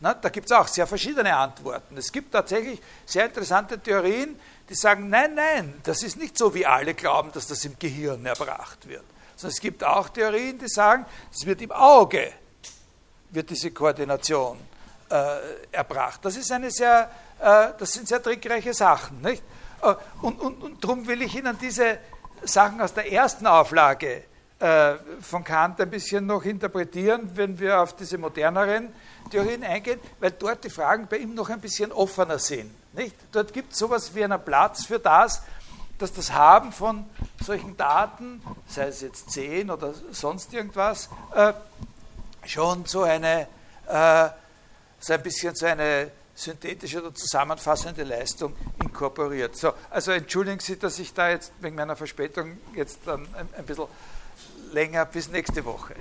Na, da gibt es auch sehr verschiedene Antworten. Es gibt tatsächlich sehr interessante Theorien, die sagen, nein, nein, das ist nicht so, wie alle glauben, dass das im Gehirn erbracht wird. Sondern es gibt auch Theorien, die sagen, es wird im Auge, wird diese Koordination äh, erbracht. Das, ist eine sehr, äh, das sind sehr trickreiche Sachen. Nicht? Äh, und, und, und darum will ich Ihnen diese Sachen aus der ersten Auflage äh, von Kant ein bisschen noch interpretieren, wenn wir auf diese moderneren Theorien eingehen, weil dort die Fragen bei ihm noch ein bisschen offener sind. Nicht? Dort gibt es sowas wie einen Platz für das, dass das Haben von solchen Daten, sei es jetzt 10 oder sonst irgendwas, äh, schon so eine, äh, so ein bisschen so eine synthetische oder zusammenfassende Leistung inkorporiert. So, also entschuldigen Sie, dass ich da jetzt wegen meiner Verspätung jetzt dann ein, ein bisschen länger bis nächste Woche.